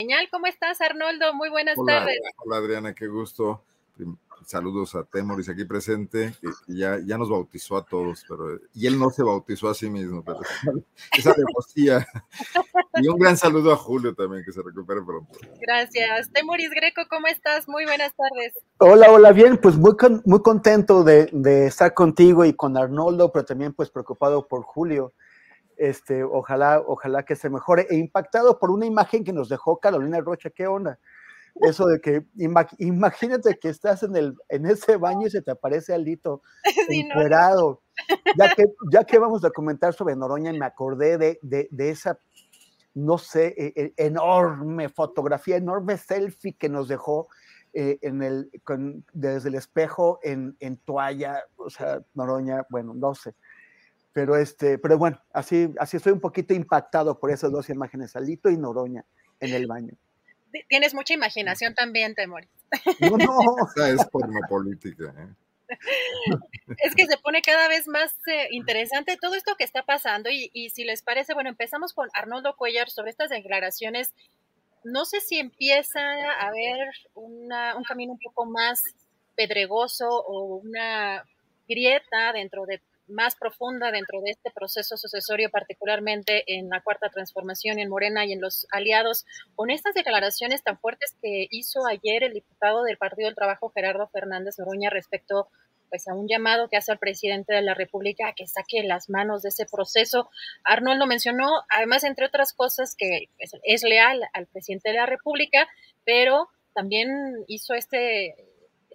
Señal, ¿cómo estás, Arnoldo? Muy buenas Hola, tardes. hola Adriana, qué gusto. Saludos a Temoris aquí presente, que ya, ya nos bautizó a todos, pero y él no se bautizó a sí mismo, pero esa devotía. Y un gran saludo a Julio también, que se recupere pronto. Gracias. Temoris Greco, ¿cómo estás? Muy buenas tardes. Hola, hola, bien, pues muy, con- muy contento de, de estar contigo y con Arnoldo, pero también pues preocupado por Julio. Este, ojalá, ojalá que se mejore e impactado por una imagen que nos dejó Carolina Rocha, ¿qué onda? Eso de que ima- imagínate que estás en el en ese baño y se te aparece Alito Sí, no, encuerado. Ya que, ya que vamos a comentar sobre Noroña, me acordé de, de, de esa, no sé, e- e- enorme fotografía, enorme selfie que nos dejó eh, en el, con- desde el espejo en, en toalla, o sea, Noroña, bueno, no sé. Pero, este, pero bueno, así, así estoy un poquito impactado por esas dos imágenes, Alito y Noroña en el baño. Ti- Tienes mucha imaginación también, Temoris. No, no, Esa es pornopolítica. ¿eh? Es que se pone cada vez más eh, interesante todo esto que está pasando y, y si les parece, bueno, empezamos con Arnoldo Cuellar sobre estas declaraciones. No sé si empieza a haber una- un camino un poco más pedregoso o una grieta dentro de más profunda dentro de este proceso sucesorio, particularmente en la cuarta transformación en Morena y en los aliados, con estas declaraciones tan fuertes que hizo ayer el diputado del Partido del Trabajo, Gerardo Fernández Noroña, respecto pues a un llamado que hace al presidente de la República a que saque las manos de ese proceso. Arnoldo mencionó, además, entre otras cosas, que pues, es leal al presidente de la República, pero también hizo este,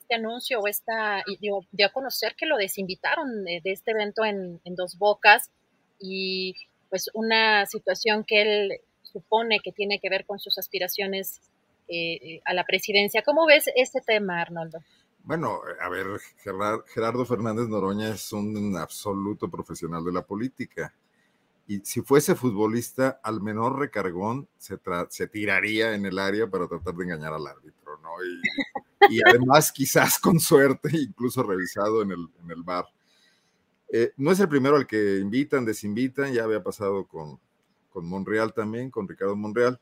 este anuncio o esta, y dio, dio a conocer que lo desinvitaron de, este evento en, en Dos Bocas y pues una situación que él supone que tiene que ver con sus aspiraciones eh, a la presidencia. ¿Cómo ves este tema, Arnoldo? Bueno, a ver, Gerard- Gerardo Fernández Noroña es un absoluto profesional de la política. Y si fuese futbolista, al menor recargón se, se tiraría en el área para tratar de engañar al árbitro, ¿no? Y, y además, quizás con suerte, incluso revisado en el, en el bar. Eh, no es el primero al que invitan, desinvitan, ya había pasado con, con Monreal también, con Ricardo Monreal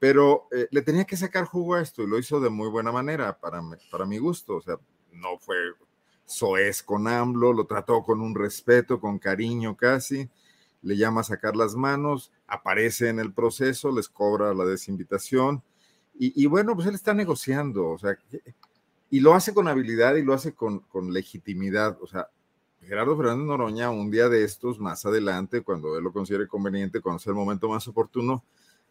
pero eh, le tenía que sacar jugo a esto y lo hizo de muy buena manera para, para mi gusto. O sea, no fue soez con AMLO, lo trató con un respeto, con cariño casi, le llama a sacar las manos, aparece en el proceso, les cobra la desinvitación y, bueno, pues él está negociando, o sea, y lo hace con habilidad y lo hace con, con legitimidad. O sea, Gerardo Fernández Noroña, un día de estos, más adelante, cuando él lo considere conveniente, cuando sea el momento más oportuno,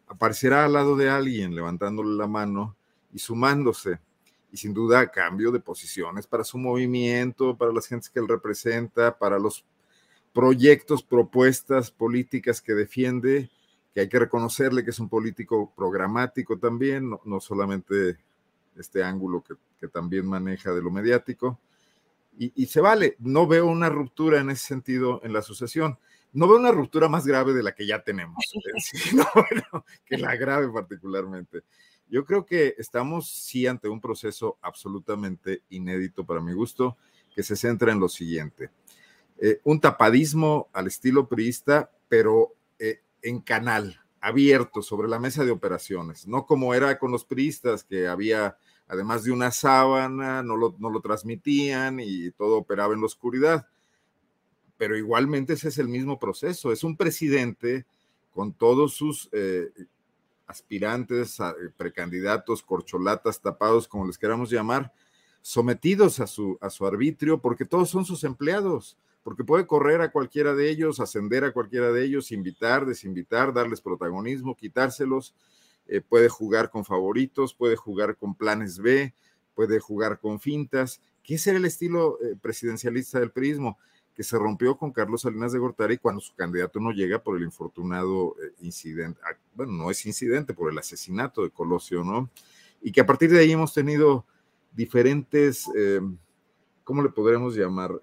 aparecerá al lado de alguien levantándole la mano y sumándose. Y sin duda, cambio de posiciones para su movimiento, para las gentes que él representa, para los proyectos, propuestas políticas que defiende, que hay que reconocerle que es un político programático también, no, no solamente este ángulo que, que, también maneja de lo mediático. Y, y se vale, no veo una ruptura en ese sentido en la asociación no veo una ruptura más grave de la que ya tenemos, ¿sí? no, bueno, que la grave particularmente. Yo creo que estamos sí ante un proceso absolutamente inédito para mi gusto, que se centra en lo siguiente. Eh, un tapadismo al estilo priista, pero eh, en canal, abierto sobre la mesa de operaciones, no como era con los priistas, que había, además de una sábana, no lo, no lo transmitían y todo operaba en la oscuridad. Pero igualmente ese es el mismo proceso, es un presidente con todos sus eh, aspirantes, precandidatos, corcholatas, tapados, como les queramos llamar, sometidos a su, a su arbitrio, porque todos son sus empleados porque puede correr a cualquiera de ellos, ascender a cualquiera de ellos, invitar, desinvitar, darles protagonismo, quitárselos, eh, puede jugar con favoritos, puede jugar con planes B, puede jugar con fintas, que ese era el estilo eh, presidencialista del prismo, que se rompió con Carlos Salinas de Gortari cuando su candidato no llega por el infortunado eh, incidente, ah, bueno, no es incidente, por el asesinato de Colosio, ¿no? Y que a partir de ahí hemos tenido diferentes, ¿cómo le podríamos llamar?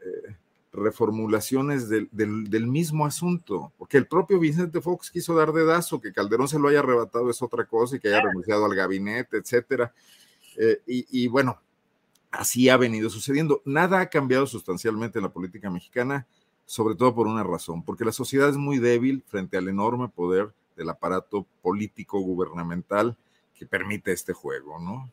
Reformulaciones del, mismo asunto, porque el propio Vicente Fox quiso dar dedazo, que Calderón se lo haya arrebatado es otra cosa y que haya renunciado al gabinete, etcétera. Eh, y, bueno, así ha venido sucediendo. Nada ha cambiado sustancialmente en la política mexicana, sobre todo por una razón, porque la sociedad es muy débil frente al enorme poder del aparato político gubernamental que permite este juego, ¿no?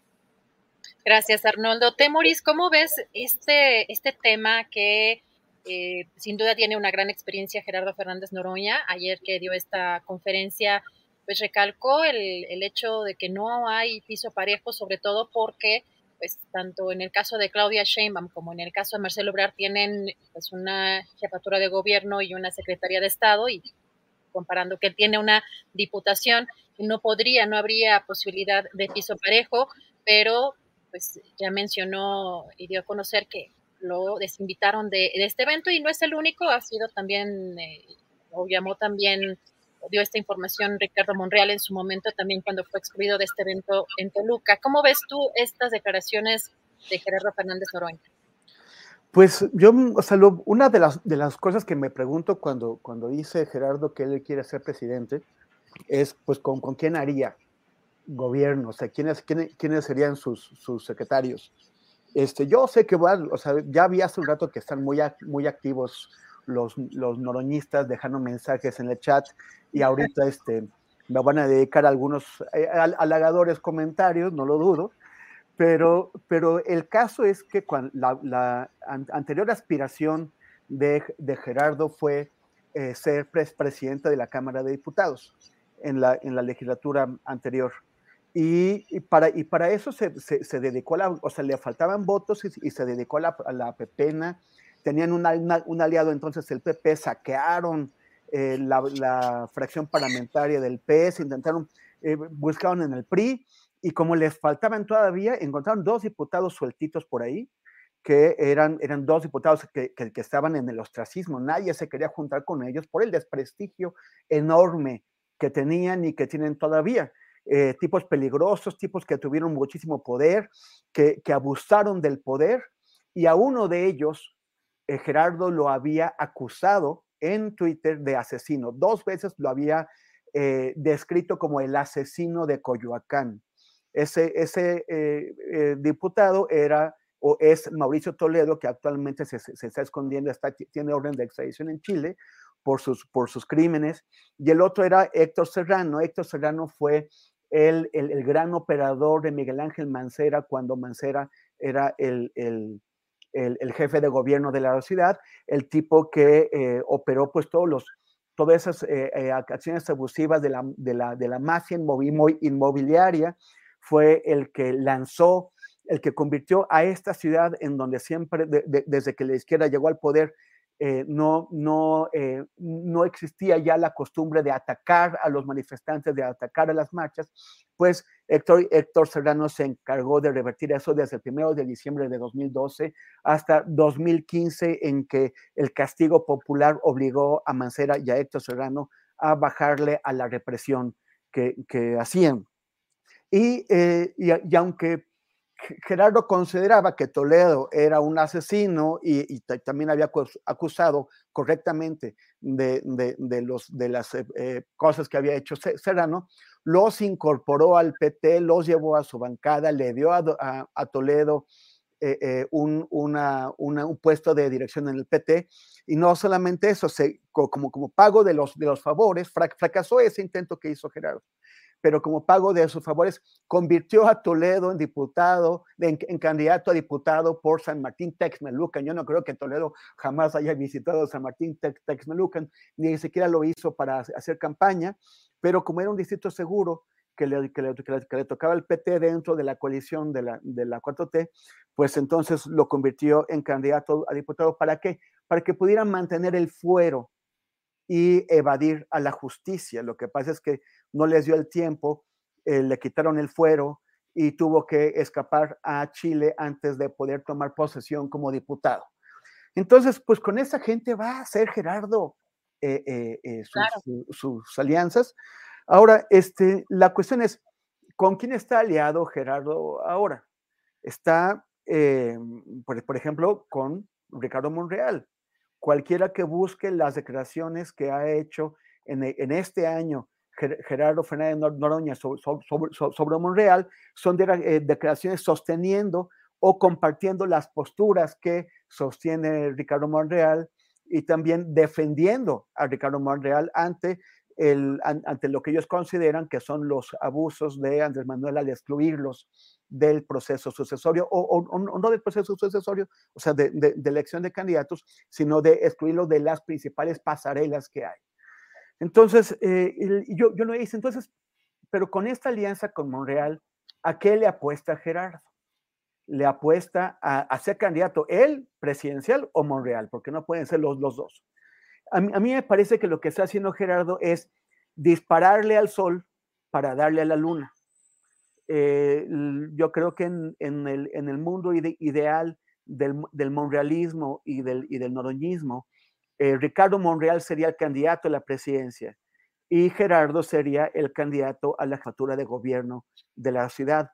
Gracias, Arnoldo. Temoris, ¿cómo ves este, este tema que eh, sin duda tiene una gran experiencia Gerardo Fernández Noroña. Ayer que dio esta conferencia, pues recalcó el, el hecho de que no hay piso parejo, sobre todo porque pues tanto en el caso de Claudia Sheinbaum como en el caso de Marcelo Obrar tienen pues una jefatura de gobierno y una secretaría de Estado y comparando que tiene una diputación no podría, no habría posibilidad de piso parejo, pero pues ya mencionó y dio a conocer que lo desinvitaron de, este evento y no es el único, ha sido también, eh, o llamó también, dio esta información Ricardo Monreal en su momento también cuando fue excluido de este evento en Toluca. ¿Cómo ves tú estas declaraciones de Gerardo Fernández Noroña? Pues yo, o sea, una de las, de las cosas que me pregunto cuando, cuando dice Gerardo que él quiere ser presidente es, pues, ¿con, con quién haría gobierno? O sea, ¿quiénes, quiénes, quiénes serían sus, sus secretarios? Este, yo sé que o sea, ya vi hace un rato que están muy, muy activos los, los noroñistas dejando mensajes en el chat y ahorita este, me van a dedicar algunos eh, halagadores comentarios, no lo dudo, pero, pero el caso es que cuando la, anterior aspiración de, de Gerardo fue eh, ser presidente de la Cámara de Diputados en la, en la legislatura anterior. Y, para, y para eso se, se, dedicó, a la, o sea, le faltaban votos y, se dedicó a la, a la pepena. Tenían un aliado entonces, el PP, saquearon eh, la, la, fracción parlamentaria del PS, intentaron, eh, buscaron en el PRI, y como les faltaban todavía, encontraron dos diputados sueltitos por ahí, que eran, eran dos diputados que, que, que estaban en el ostracismo. Nadie se quería juntar con ellos por el desprestigio enorme que tenían y que tienen todavía. Eh, tipos peligrosos, tipos que tuvieron muchísimo poder, que, abusaron del poder, y a uno de ellos, eh, Gerardo lo había acusado en Twitter de asesino. Dos veces lo había eh, descrito como el asesino de Coyoacán. Ese, ese diputado era o es Mauricio Toledo, que actualmente se, está escondiendo, está, tiene orden de extradición en Chile por sus, por sus crímenes. Y el otro era Héctor Serrano. Héctor Serrano fue el, el, gran operador de Miguel Ángel Mancera cuando Mancera era el, el, jefe de gobierno de la ciudad, el tipo que eh, operó pues todos los, todas esas eh, eh, acciones abusivas de la, de la, de la mafia inmobiliaria, fue el que lanzó, el que convirtió a esta ciudad en donde siempre, desde que la izquierda llegó al poder, eh, no, no, eh, no existía ya la costumbre de atacar a los manifestantes, de atacar a las marchas, pues Héctor, Héctor Serrano se encargó de revertir eso desde el primero de diciembre de 2012 hasta 2015, en que el castigo popular obligó a Mancera y a Héctor Serrano a bajarle a la represión que, hacían. Y, eh, y aunque Gerardo consideraba que Toledo era un asesino y, también había acusado correctamente de, los, de las eh, eh, cosas que había hecho Serrano, los incorporó al PT, los llevó a su bancada, le dio a, Toledo un, un, puesto de dirección en el PT. Y no solamente eso, como, como pago de los, de los favores, fracasó ese intento que hizo Gerardo pero como pago de sus favores, convirtió a Toledo en diputado, en, candidato a diputado por San Martín Texmelucan. Yo no creo que Toledo jamás haya visitado San Martín Texmelucan, ni siquiera lo hizo para hacer campaña, pero como era un distrito seguro, que le, que le, tocaba el PT dentro de la coalición de la, de la 4T, pues entonces lo convirtió en candidato a diputado. ¿Para qué? Para que pudieran mantener el fuero y evadir a la justicia. Lo que pasa es que no les dio el tiempo, eh, le quitaron el fuero y tuvo que escapar a Chile antes de poder tomar posesión como diputado. Entonces, pues con esa gente va a hacer Gerardo eh, eh, sus, alianzas. Ahora, este, la cuestión es, ¿con quién está aliado Gerardo ahora? Está, por, por ejemplo, con Ricardo Monreal cualquiera que busque las declaraciones que ha hecho en, e, este año Gerardo Fernández Noroña sobre, Monreal, son eh, declaraciones sosteniendo o compartiendo las posturas que sostiene Ricardo Monreal y también defendiendo a Ricardo Monreal ante, lo que ellos consideran que son los abusos de Andrés Manuel al excluirlos del proceso sucesorio, o, no del proceso sucesorio, o sea, de, elección de candidatos, sino de excluirlo de las principales pasarelas que hay. Entonces, eh, yo, yo lo hice, entonces, pero con esta alianza con Monreal, ¿a qué le apuesta Gerardo? Le apuesta a, ser candidato él, presidencial o Monreal, porque no pueden ser los, los dos. A mí, a mí me parece que lo que está haciendo Gerardo es dispararle al sol para darle a la luna. Eh, yo creo que en, el, mundo ideal del, monrealismo y del, y del noroñismo, eh, Ricardo Monreal sería el candidato a la presidencia y Gerardo sería el candidato a la jefatura de gobierno de la ciudad.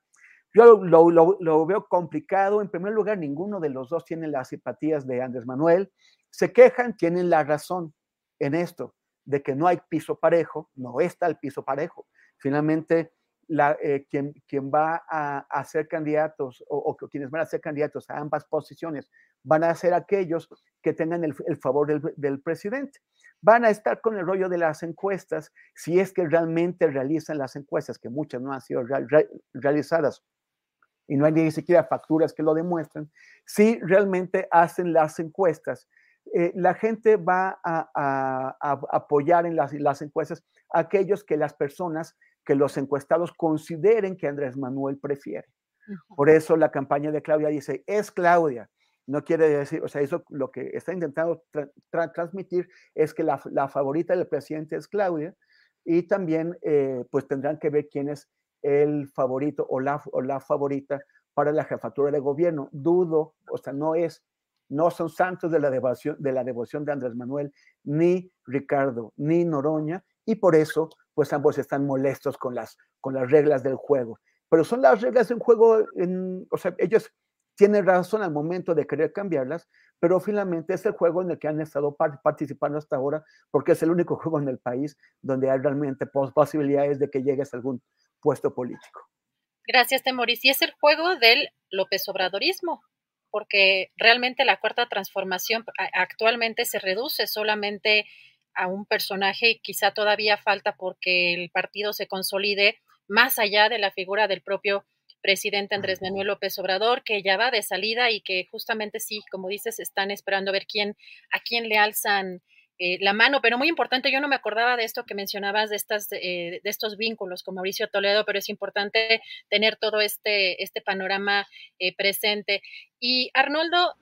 Yo lo, veo complicado. En primer lugar, ninguno de los dos tiene las simpatías de Andrés Manuel. Se quejan, tienen la razón en esto, de que no hay piso parejo, no está el piso parejo. Finalmente, eh, quien, quien, va a, ser candidatos o, quienes van a ser candidatos a ambas posiciones van a ser aquellos que tengan el, favor del, presidente. Van a estar con el rollo de las encuestas, si es que realmente realizan las encuestas, que muchas no han sido realizadas y no hay ni siquiera facturas que lo demuestren, si realmente hacen las encuestas. Eh, la gente va a, apoyar en las, las encuestas a aquellos que las personas que los encuestados consideren que Andrés Manuel prefiere. Por eso la campaña de Claudia dice, es Claudia. No quiere decir, o sea, eso lo que está intentando transmitir es que la, favorita del presidente es Claudia y también eh, pues tendrán que ver quién es el favorito o la, o la favorita para la jefatura de gobierno. Dudo, o sea, no es, no son santos de la devoción de, la devoción de Andrés Manuel, ni Ricardo, ni Noroña, y por eso pues ambos están molestos con las, con las reglas del juego. Pero son las reglas del juego, en, o sea, ellos tienen razón al momento de querer cambiarlas, pero finalmente es el juego en el que han estado participando hasta ahora, porque es el único juego en el país donde hay realmente posibilidades de que llegues a algún puesto político. Gracias, Temoris. Y es el juego del López Obradorismo, porque realmente la cuarta transformación actualmente se reduce solamente a un personaje, quizá todavía falta porque el partido se consolide más allá de la figura del propio presidente Andrés Manuel López Obrador, que ya va de salida y que justamente sí, como dices, están esperando a ver quién, a quién le alzan eh, la mano, pero muy importante, yo no me acordaba de esto que mencionabas, de, estas, eh, de estos vínculos con Mauricio Toledo, pero es importante tener todo este, este panorama eh, presente. Y Arnoldo,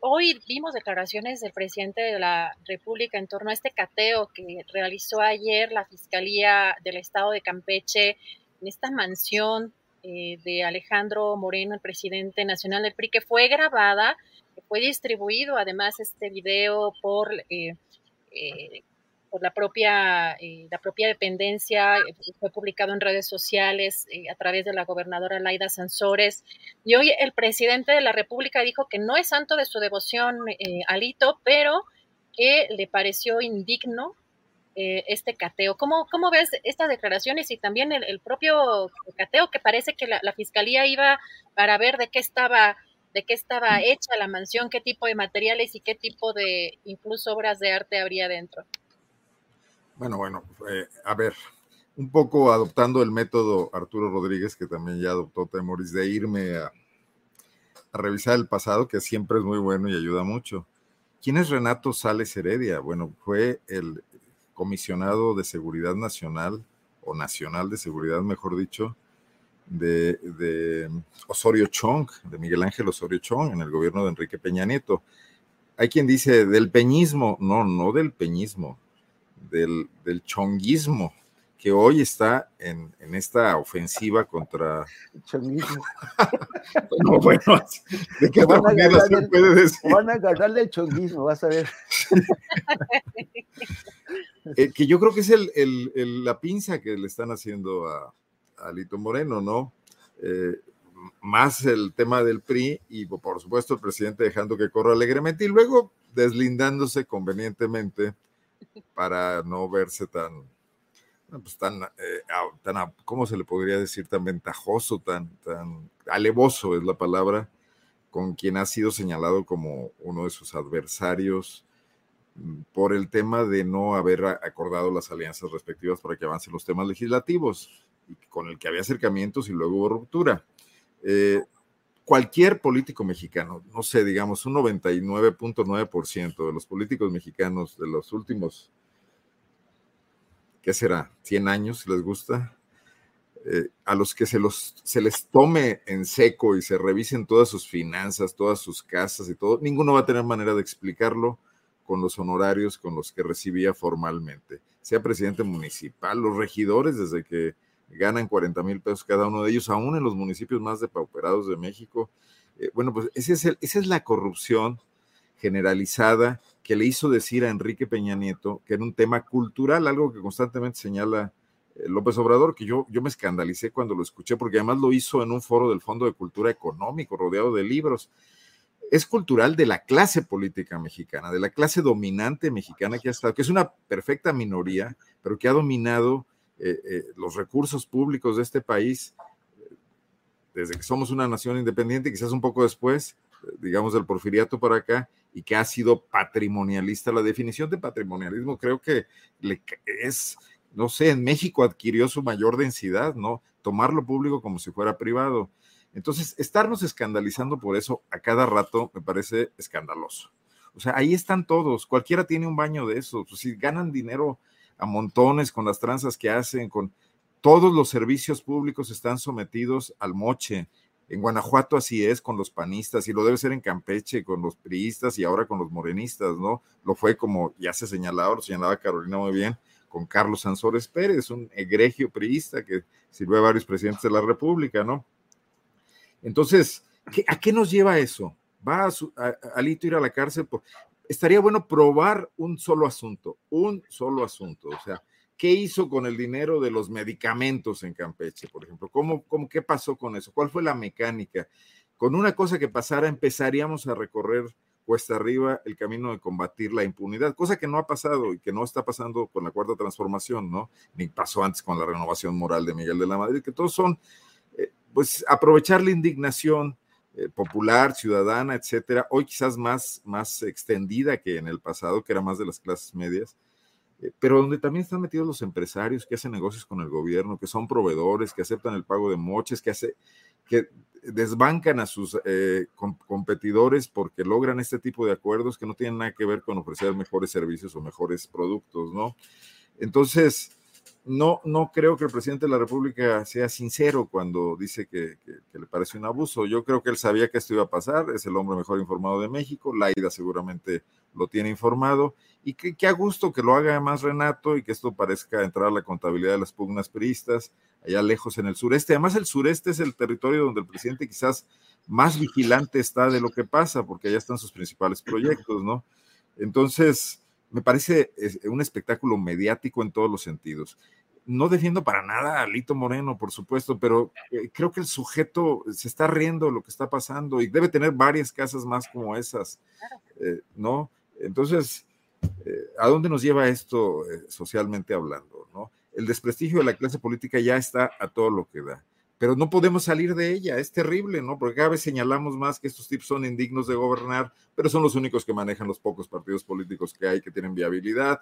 hoy vimos declaraciones del presidente de la República en torno a este cateo que realizó ayer la Fiscalía del Estado de Campeche en esta mansión eh, de Alejandro Moreno, el presidente nacional del PRI, que fue grabada, que fue distribuido además este video por eh, eh, por la propia, eh, la propia dependencia, eh, fue publicado en redes sociales a través de la gobernadora Laida Sansores. Y hoy el presidente de la República dijo que no es santo de su devoción Alito, pero que le pareció indigno este cateo. ¿Cómo, ¿Cómo, ves estas declaraciones y también el, propio cateo que parece que la, fiscalía iba para ver de qué estaba de qué estaba hecha la mansión, qué tipo de materiales y qué tipo de incluso obras de arte habría dentro. Bueno, bueno, eh, a ver, un poco adoptando el método Arturo Rodríguez, que también ya adoptó Temoris, de irme a, a revisar el pasado, que siempre es muy bueno y ayuda mucho. ¿Quién es Renato Sales Heredia? Bueno, fue el comisionado de Seguridad Nacional, o Nacional de Seguridad, mejor dicho, de, Osorio Chong, de Miguel Ángel Osorio Chong, en el gobierno de Enrique Peña Nieto. Hay quien dice del peñismo, no, no del peñismo, del, del chonguismo, que hoy está en, esta ofensiva contra. Chonguismo. no, bueno, ¿de qué van manera se puede decir? Van a agarrarle el chonguismo, vas a ver. Eh, que yo creo que es el, la pinza que le están haciendo a, Alito Moreno, ¿no? Eh, más el tema del PRI y por supuesto el presidente dejando que corra alegremente y luego deslindándose convenientemente para no verse tan, pues tan, eh, tan, ¿cómo se le podría decir? Tan ventajoso, tan, tan alevoso es la palabra, con quien ha sido señalado como uno de sus adversarios por el tema de no haber acordado las alianzas respectivas para que avancen los temas legislativos con el que había acercamientos y luego hubo ruptura. Eh, cualquier político mexicano, no sé, digamos un 99.9% de los políticos mexicanos de los últimos, ¿qué será? 100 años, si les gusta, eh, a los que se, los, se les tome en seco y se revisen todas sus finanzas, todas sus casas y todo, ninguno va a tener manera de explicarlo con los honorarios con los que recibía formalmente, sea presidente municipal, los regidores desde que ganan 40 mil pesos cada uno de ellos, aún en los municipios más depauperados de México. Eh, bueno, pues ese es esa es la corrupción generalizada que le hizo decir a Enrique Peña Nieto que era un tema cultural, algo que constantemente señala eh, López Obrador, que yo, yo me escandalicé cuando lo escuché, porque además lo hizo en un foro del Fondo de Cultura Económico, rodeado de libros. Es cultural de la clase política mexicana, de la clase dominante mexicana que ha estado, que es una perfecta minoría, pero que ha dominado eh, eh, los recursos públicos de este país, desde que somos una nación independiente, quizás un poco después, digamos del porfiriato para acá, y que ha sido patrimonialista. La definición de patrimonialismo creo que es, no sé, en México adquirió su mayor densidad, ¿no? Tomar lo público como si fuera privado. Entonces, estarnos escandalizando por eso a cada rato me parece escandaloso. O sea, ahí están todos, cualquiera tiene un baño de eso. Pues, si ganan dinero a montones con las tranzas que hacen, con todos los servicios públicos están sometidos al moche. En Guanajuato así es con los panistas y lo debe ser en Campeche con los priistas y ahora con los morenistas, ¿no? Lo fue como ya se señalaba, lo señalaba Carolina muy bien, con Carlos Sansores Pérez, un egregio priista que sirvió a varios presidentes de la República, ¿no? Entonces, ¿a qué nos lleva eso? ¿Va a, Alito ir a la cárcel? Por, estaría bueno probar un solo asunto, un solo asunto. O sea, ¿qué hizo con el dinero de los medicamentos en Campeche, por ejemplo? ¿Cómo, cómo, ¿Qué pasó con eso? ¿Cuál fue la mecánica? Con una cosa que pasara, empezaríamos a recorrer cuesta arriba el camino de combatir la impunidad, cosa que no ha pasado y que no está pasando con la cuarta transformación, ¿no? Ni pasó antes con la renovación moral de Miguel de la Madrid, que todos son, pues, aprovechar la indignación, eh, popular, ciudadana, etcétera, hoy quizás más, más extendida que en el pasado, que era más de las clases medias, eh, pero donde también están metidos los empresarios que hacen negocios con el gobierno, que son proveedores, que aceptan el pago de moches, que, hace, que desbancan a sus eh, competidores porque logran este tipo de acuerdos que no tienen nada que ver con ofrecer mejores servicios o mejores productos, ¿no? Entonces, no, no creo que el presidente de la República sea sincero cuando dice que, le parece un abuso. Yo creo que él sabía que esto iba a pasar, es el hombre mejor informado de México, Laida seguramente lo tiene informado, y que, a gusto que lo haga además Renato y que esto parezca entrar a la contabilidad de las pugnas priistas, allá lejos en el sureste. Además, el sureste es el territorio donde el presidente quizás más vigilante está de lo que pasa, porque allá están sus principales proyectos, ¿no? Entonces, me parece un espectáculo mediático en todos los sentidos. No defiendo para nada a Lito Moreno, por supuesto, pero eh, creo que el sujeto se está riendo de lo que está pasando y debe tener varias casas más como esas, eh, ¿no? Entonces, eh, ¿a dónde nos lleva esto socialmente hablando, no? El desprestigio de la clase política ya está a todo lo que da. Pero no podemos salir de ella, es terrible, ¿no? Porque cada vez señalamos más que estos tipos son indignos de gobernar, pero son los únicos que manejan los pocos partidos políticos que hay que tienen viabilidad,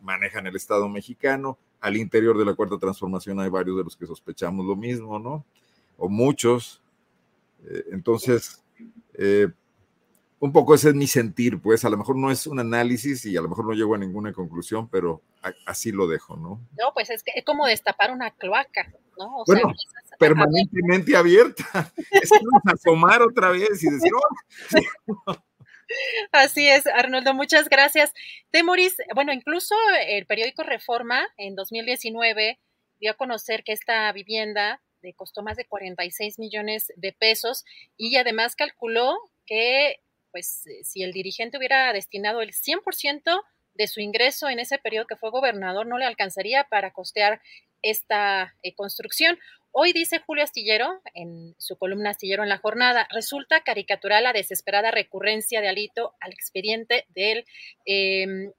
manejan el Estado mexicano, al interior de la Cuarta Transformación hay varios de los que sospechamos lo mismo, ¿no? O muchos. Eh, entonces, eh, un poco ese es mi sentir, pues a lo mejor no es un análisis y a lo mejor no llego a ninguna conclusión, pero así lo dejo, ¿no? No, pues es, que es como destapar una cloaca, ¿no? O bueno, sea, permanentemente abierta. Es como asomar otra vez y decir, oh". Así es, Arnoldo, muchas gracias. Temoris, bueno, incluso el periódico Reforma en 2019 dio a conocer que esta vivienda le costó más de 46 millones de pesos y además calculó que pues eh, si el dirigente hubiera destinado el 100% de su ingreso en ese periodo que fue gobernador, no le alcanzaría para costear esta eh, construcción. Hoy dice Julio Astillero, en su columna Astillero en la jornada, resulta caricatural la desesperada recurrencia de Alito al expediente del eh,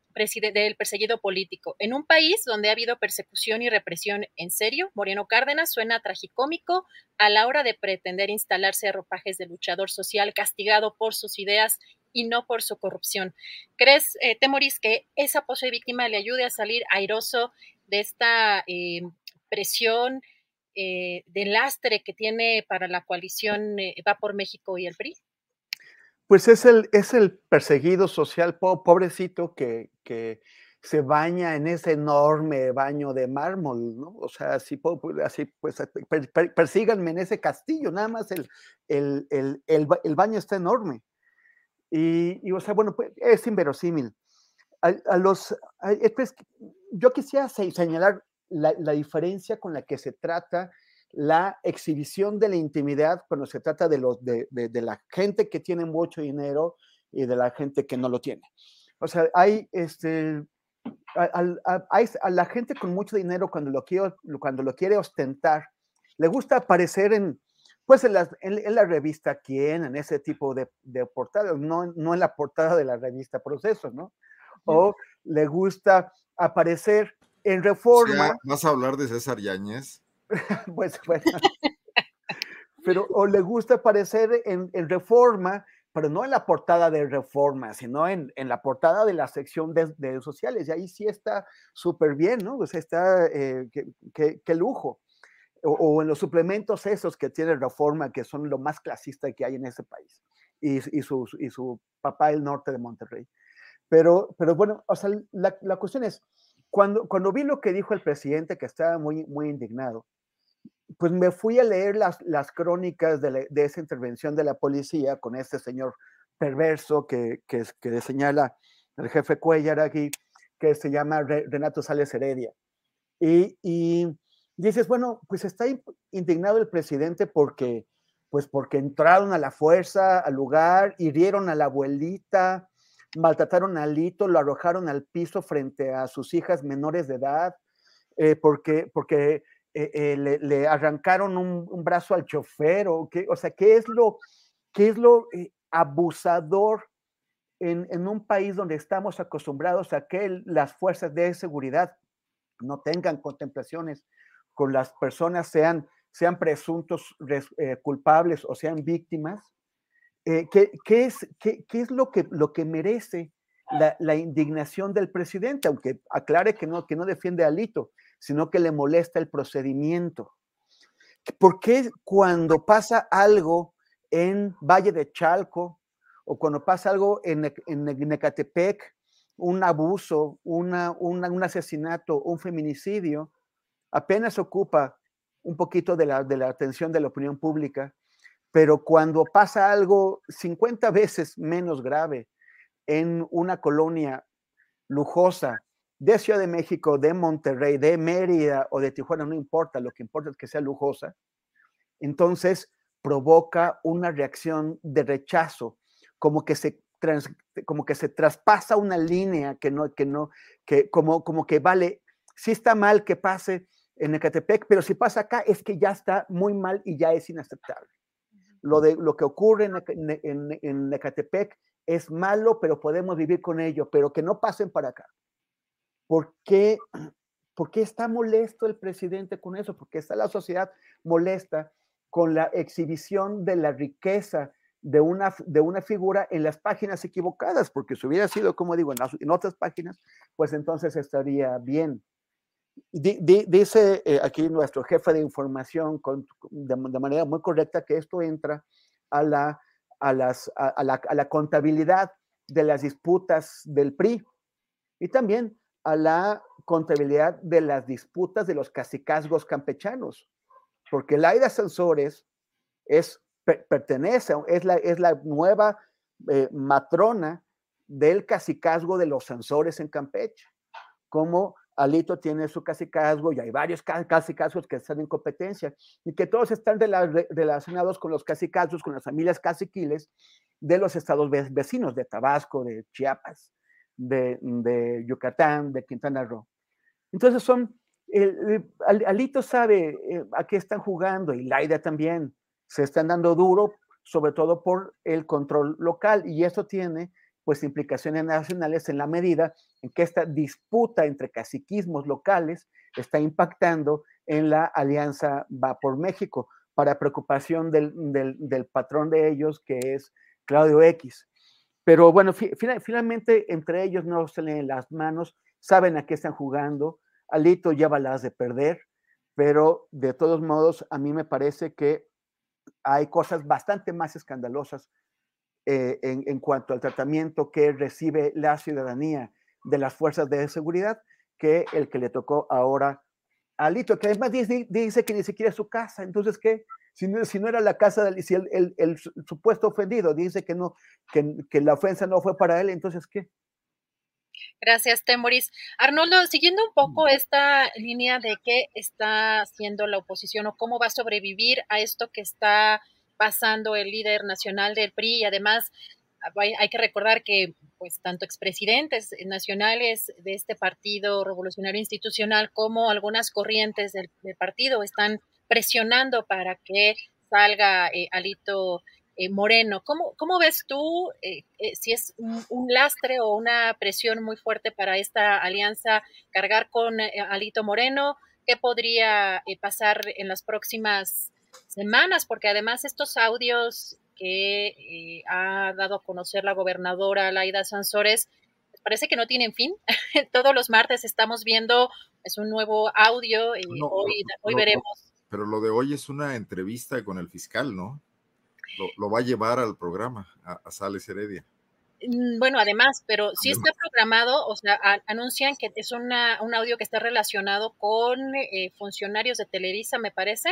del perseguido político. En un país donde ha habido persecución y represión en serio, Moreno Cárdenas suena tragicómico a la hora de pretender instalarse a ropajes de luchador social castigado por sus ideas y no por su corrupción. ¿Crees, eh, Temoris, que esa pose víctima le ayude a salir airoso de esta eh, presión eh, de lastre que tiene para la coalición eh, Va por México y el PRI? Pues es el, es el perseguido social pobrecito que, que se baña en ese enorme baño de mármol, ¿no? O sea, así, pues, así pues, persíganme en ese castillo, nada más el, el, el, el baño está enorme. Y, y, o sea, bueno, pues es inverosímil. A, los, pues, yo quisiera señalar la, la, diferencia con la que se trata la exhibición de la intimidad cuando se trata de, los, de, de, la gente que tiene mucho dinero y de la gente que no lo tiene. O sea, hay este, a, a, la gente con mucho dinero cuando lo, quiere, cuando lo quiere ostentar, le gusta aparecer en, pues en la, en, la revista Quién, en ese tipo de, de portadas, no, no en la portada de la revista Proceso, ¿no? O le gusta aparecer en Reforma. ¿Vas a hablar de César Yáñez? pues bueno. pero o le gusta aparecer en, Reforma, pero no en la portada de Reforma, sino en, en la portada de la sección de, de sociales. Y ahí sí está súper bien, ¿no? O sea, está, eh, qué, lujo. O, o, en los suplementos esos que tiene Reforma, que son lo más clasista que hay en ese país. Y, y, su, y su papá, el norte de Monterrey. Pero, pero bueno, o sea, la, la cuestión es, cuando, cuando vi lo que dijo el presidente, que estaba muy, muy indignado, pues me fui a leer las, las crónicas de, esa intervención de la policía con este señor perverso que, que, que señala el jefe Cuellar aquí, que se llama Renato Sales Heredia. Y, y, dices, bueno, pues está indignado el presidente porque, pues porque entraron a la fuerza al lugar, hirieron a la abuelita, maltrataron al Lito, lo arrojaron al piso frente a sus hijas menores de edad, eh, porque, porque eh, eh, le, arrancaron un, brazo al chofer, o, qué, o sea, ¿qué es lo, qué es lo abusador en, en, un país donde estamos acostumbrados a que las fuerzas de seguridad no tengan contemplaciones con las personas, sean, sean presuntos culpables o sean víctimas? ¿Qué, qué, es, qué, es, lo que, lo que merece la, la, indignación del presidente? Aunque aclare que no, que no defiende a Alito, sino que le molesta el procedimiento. ¿Por qué cuando pasa algo en Valle de Chalco o cuando pasa algo en, en Necatepec, un abuso, una, un asesinato, un feminicidio, apenas ocupa un poquito de la, de la atención de la opinión pública, pero cuando pasa algo 50 veces menos grave en una colonia lujosa, de Ciudad de México, de Monterrey, de Mérida o de Tijuana, no importa, lo que importa es que sea lujosa, entonces provoca una reacción de rechazo, como que se, como que se traspasa una línea que no, que no, que como, como que vale, sí está mal que pase en Ecatepec, pero si pasa acá es que ya está muy mal y ya es inaceptable. Lo, de, lo que ocurre en, en, en Ecatepec es malo, pero podemos vivir con ello, pero que no pasen para acá. ¿Por qué, ¿Por qué está molesto el presidente con eso? Porque está la sociedad molesta con la exhibición de la riqueza de una, de una figura en las páginas equivocadas, porque si hubiera sido, como digo, en, otras páginas, pues entonces estaría bien. Dice eh, aquí nuestro jefe de información de, manera muy correcta que esto entra a la, a, las, a, la, a la contabilidad de las disputas del PRI y también a la contabilidad de las disputas de los cacicazgos campechanos, porque Laida Sansores es pertenece, es la, es la nueva eh, matrona del cacicazgo de los censores en Campeche. Como Alito tiene su cacicazgo y hay varios cacicazgos que están en competencia y que todos están relacionados con los cacicazgos, con las familias caciquiles de los estados vecinos, de Tabasco, de Chiapas, de, Yucatán, de Quintana Roo. Entonces son, Alito sabe eh, a qué están jugando y Laida también se están dando duro, sobre todo por el control local, y eso tiene pues implicaciones nacionales en la medida en que esta disputa entre caciquismos locales está impactando en la alianza Va por México, para preocupación del, patrón de ellos, que es Claudio X. Pero bueno, finalmente entre ellos no se leen las manos, saben a qué están jugando, Alito lleva las de perder, pero de todos modos a mí me parece que hay cosas bastante más escandalosas eh, en, cuanto al tratamiento que recibe la ciudadanía de las fuerzas de seguridad que el que le tocó ahora a Alito, que además dice, que ni siquiera es su casa. Entonces, ¿qué? Si no, si no era la casa del si el, el, supuesto ofendido dice que, no, que, que la ofensa no fue para él, entonces, ¿qué? Gracias, Temoris. Arnoldo, siguiendo un poco esta línea de qué está haciendo la oposición o cómo va a sobrevivir a esto que está pasando el líder nacional del PRI y además hay, que recordar que pues tanto expresidentes nacionales de este partido revolucionario institucional como algunas corrientes del, partido están presionando para que salga eh, Alito eh, Moreno. ¿Cómo, ¿Cómo, ves tú eh, si es un, lastre o una presión muy fuerte para esta alianza cargar con Alito Moreno? ¿Qué podría pasar en las próximas semanas? Porque además estos audios que ha dado a conocer la gobernadora Laida Sansores, pues, parece que no tienen fin. Todos los martes estamos viendo es un nuevo audio y hoy, hoy veremos. Pero lo de hoy es una entrevista con el fiscal, ¿no? lo, va a llevar al programa, a, Sales Heredia. Mm, bueno, además, pero sí está programado, o sea, anuncian que es una, un audio que está relacionado con eh, funcionarios de Televisa, me parece.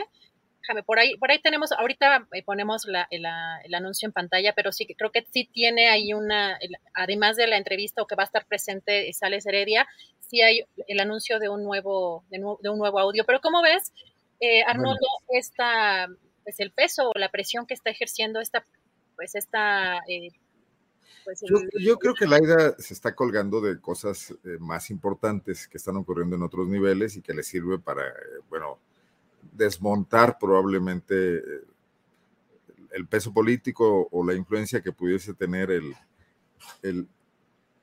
Déjame, por ahí, por ahí tenemos, ahorita eh, ponemos la, el anuncio en pantalla, pero sí creo que sí tiene ahí una, además de la entrevista o que va a estar presente Sales Heredia, sí hay el anuncio de un nuevo, de, un nuevo audio. Pero ¿cómo ves, eh, Arnoldo, esta pues el peso o la presión que está ejerciendo esta, pues esta... Eh, pues, yo, creo que Laida se está colgando de cosas eh, más importantes que están ocurriendo en otros niveles y que le sirve para, eh, bueno, desmontar probablemente el peso político o la influencia que pudiese tener el, el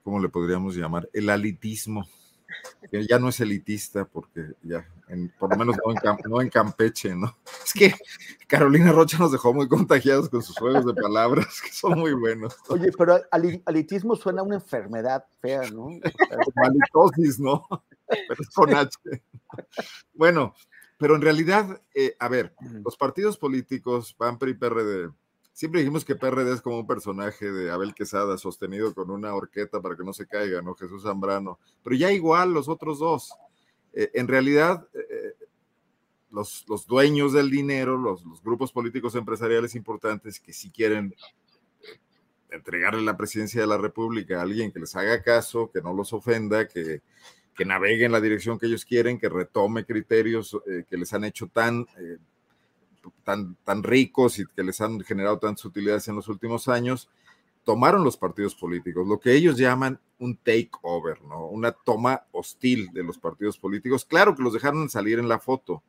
¿cómo le podríamos llamar? El alitismo que ya no es elitista, porque ya, por lo menos no en, Campeche, ¿no? Es que Carolina Rocha nos dejó muy contagiados con sus juegos de palabras, que son muy buenos. Oye, pero alitismo suena a una enfermedad fea, ¿no? Malitosis, ¿no? Pero es con H. Bueno, pero en realidad, eh, a ver, los partidos políticos, PAN, PRI, PRD, Siempre dijimos que PRD es como un personaje de Abel Quesada sostenido con una horqueta para que no se caiga, ¿no? Jesús Zambrano. Pero ya igual los otros dos. Eh, en realidad, eh, los, los, dueños del dinero, los, los, grupos políticos empresariales importantes que si quieren entregarle la presidencia de la República a alguien que les haga caso, que no los ofenda, que, que navegue en la dirección que ellos quieren, que retome criterios eh, que les han hecho tan tan, tan ricos y que les han generado tantas utilidades en los últimos años, tomaron los partidos políticos, lo que ellos llaman un takeover, ¿no? Una toma hostil de los partidos políticos. Claro que los dejaron salir en la foto,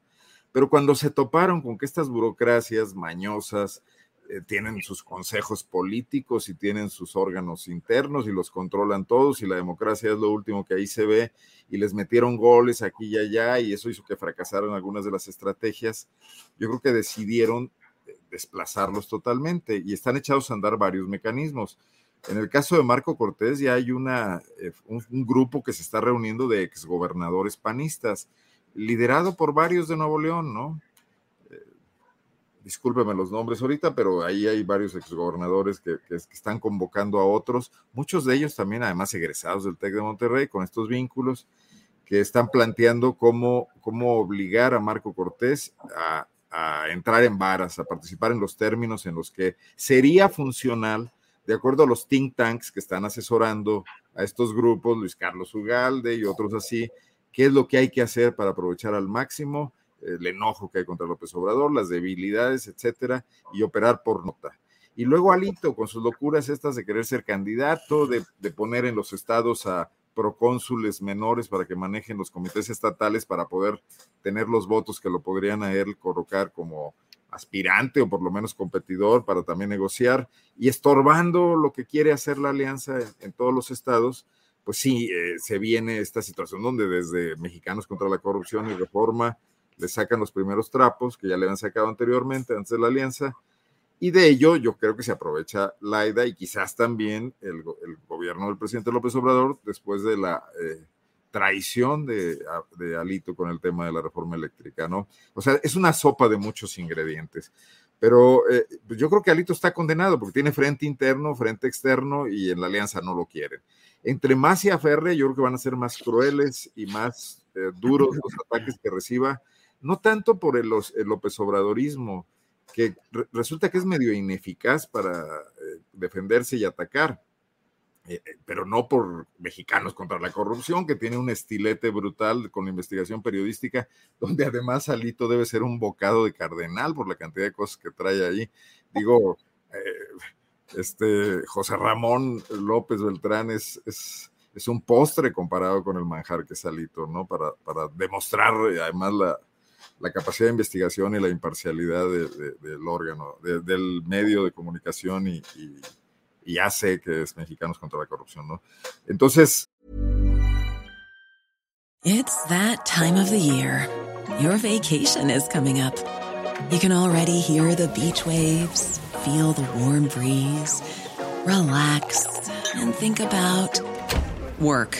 pero cuando se toparon con que estas burocracias mañosas eh, tienen sus consejos políticos y tienen sus órganos internos y los controlan todos y la democracia es lo último que ahí se ve y les metieron goles aquí y allá y eso hizo que fracasaran algunas de las estrategias. Yo creo que decidieron eh, desplazarlos totalmente y están echados a andar varios mecanismos. En el caso de Marco Cortés ya hay una, eh, un, un grupo que se está reuniendo de exgobernadores panistas, liderado por varios de Nuevo León, ¿no? Discúlpeme los nombres ahorita, pero ahí hay varios exgobernadores que, que, están convocando a otros, muchos de ellos también además egresados del TEC de Monterrey con estos vínculos, que están planteando cómo, cómo obligar a Marco Cortés a, a entrar en varas, a participar en los términos en los que sería funcional, de acuerdo a los think tanks que están asesorando a estos grupos, Luis Carlos Ugalde y otros así, qué es lo que hay que hacer para aprovechar al máximo el enojo que hay contra López Obrador, las debilidades, etcétera, y operar por nota. Y luego Alito, con sus locuras estas de querer ser candidato, de, poner en los estados a procónsules menores para que manejen los comités estatales para poder tener los votos que lo podrían a él colocar como aspirante o por lo menos competidor para también negociar y estorbando lo que quiere hacer la alianza en, en todos los estados, pues sí, eh, se viene esta situación donde desde Mexicanos contra la Corrupción y Reforma, le sacan los primeros trapos que ya le han sacado anteriormente antes de la alianza. Y de ello yo creo que se aprovecha Laida y quizás también el, gobierno del presidente López Obrador después de la eh, traición de, Alito con el tema de la reforma eléctrica, ¿no? O sea, es una sopa de muchos ingredientes. Pero eh, yo creo que Alito está condenado porque tiene frente interno, frente externo y en la alianza no lo quieren. Entre más se aferre, yo creo que van a ser más crueles y más eh, duros los ataques que reciba no tanto por el, López Obradorismo, que re, resulta que es medio ineficaz para eh, defenderse y atacar, eh, eh, pero no por mexicanos contra la corrupción, que tiene un estilete brutal con investigación periodística, donde además Alito debe ser un bocado de cardenal por la cantidad de cosas que trae ahí. Digo, este José Ramón López Beltrán es, es, es, un postre comparado con el manjar que es Alito, ¿no? Para, para demostrar además la, la capacidad de investigación y la imparcialidad de, de, del órgano, de, del medio de comunicación y, y, y, sé que es Mexicanos contra la Corrupción, ¿no? Entonces... It's that time of the year. Your vacation is coming up. You can already hear the beach waves, feel the warm breeze, relax and think about work.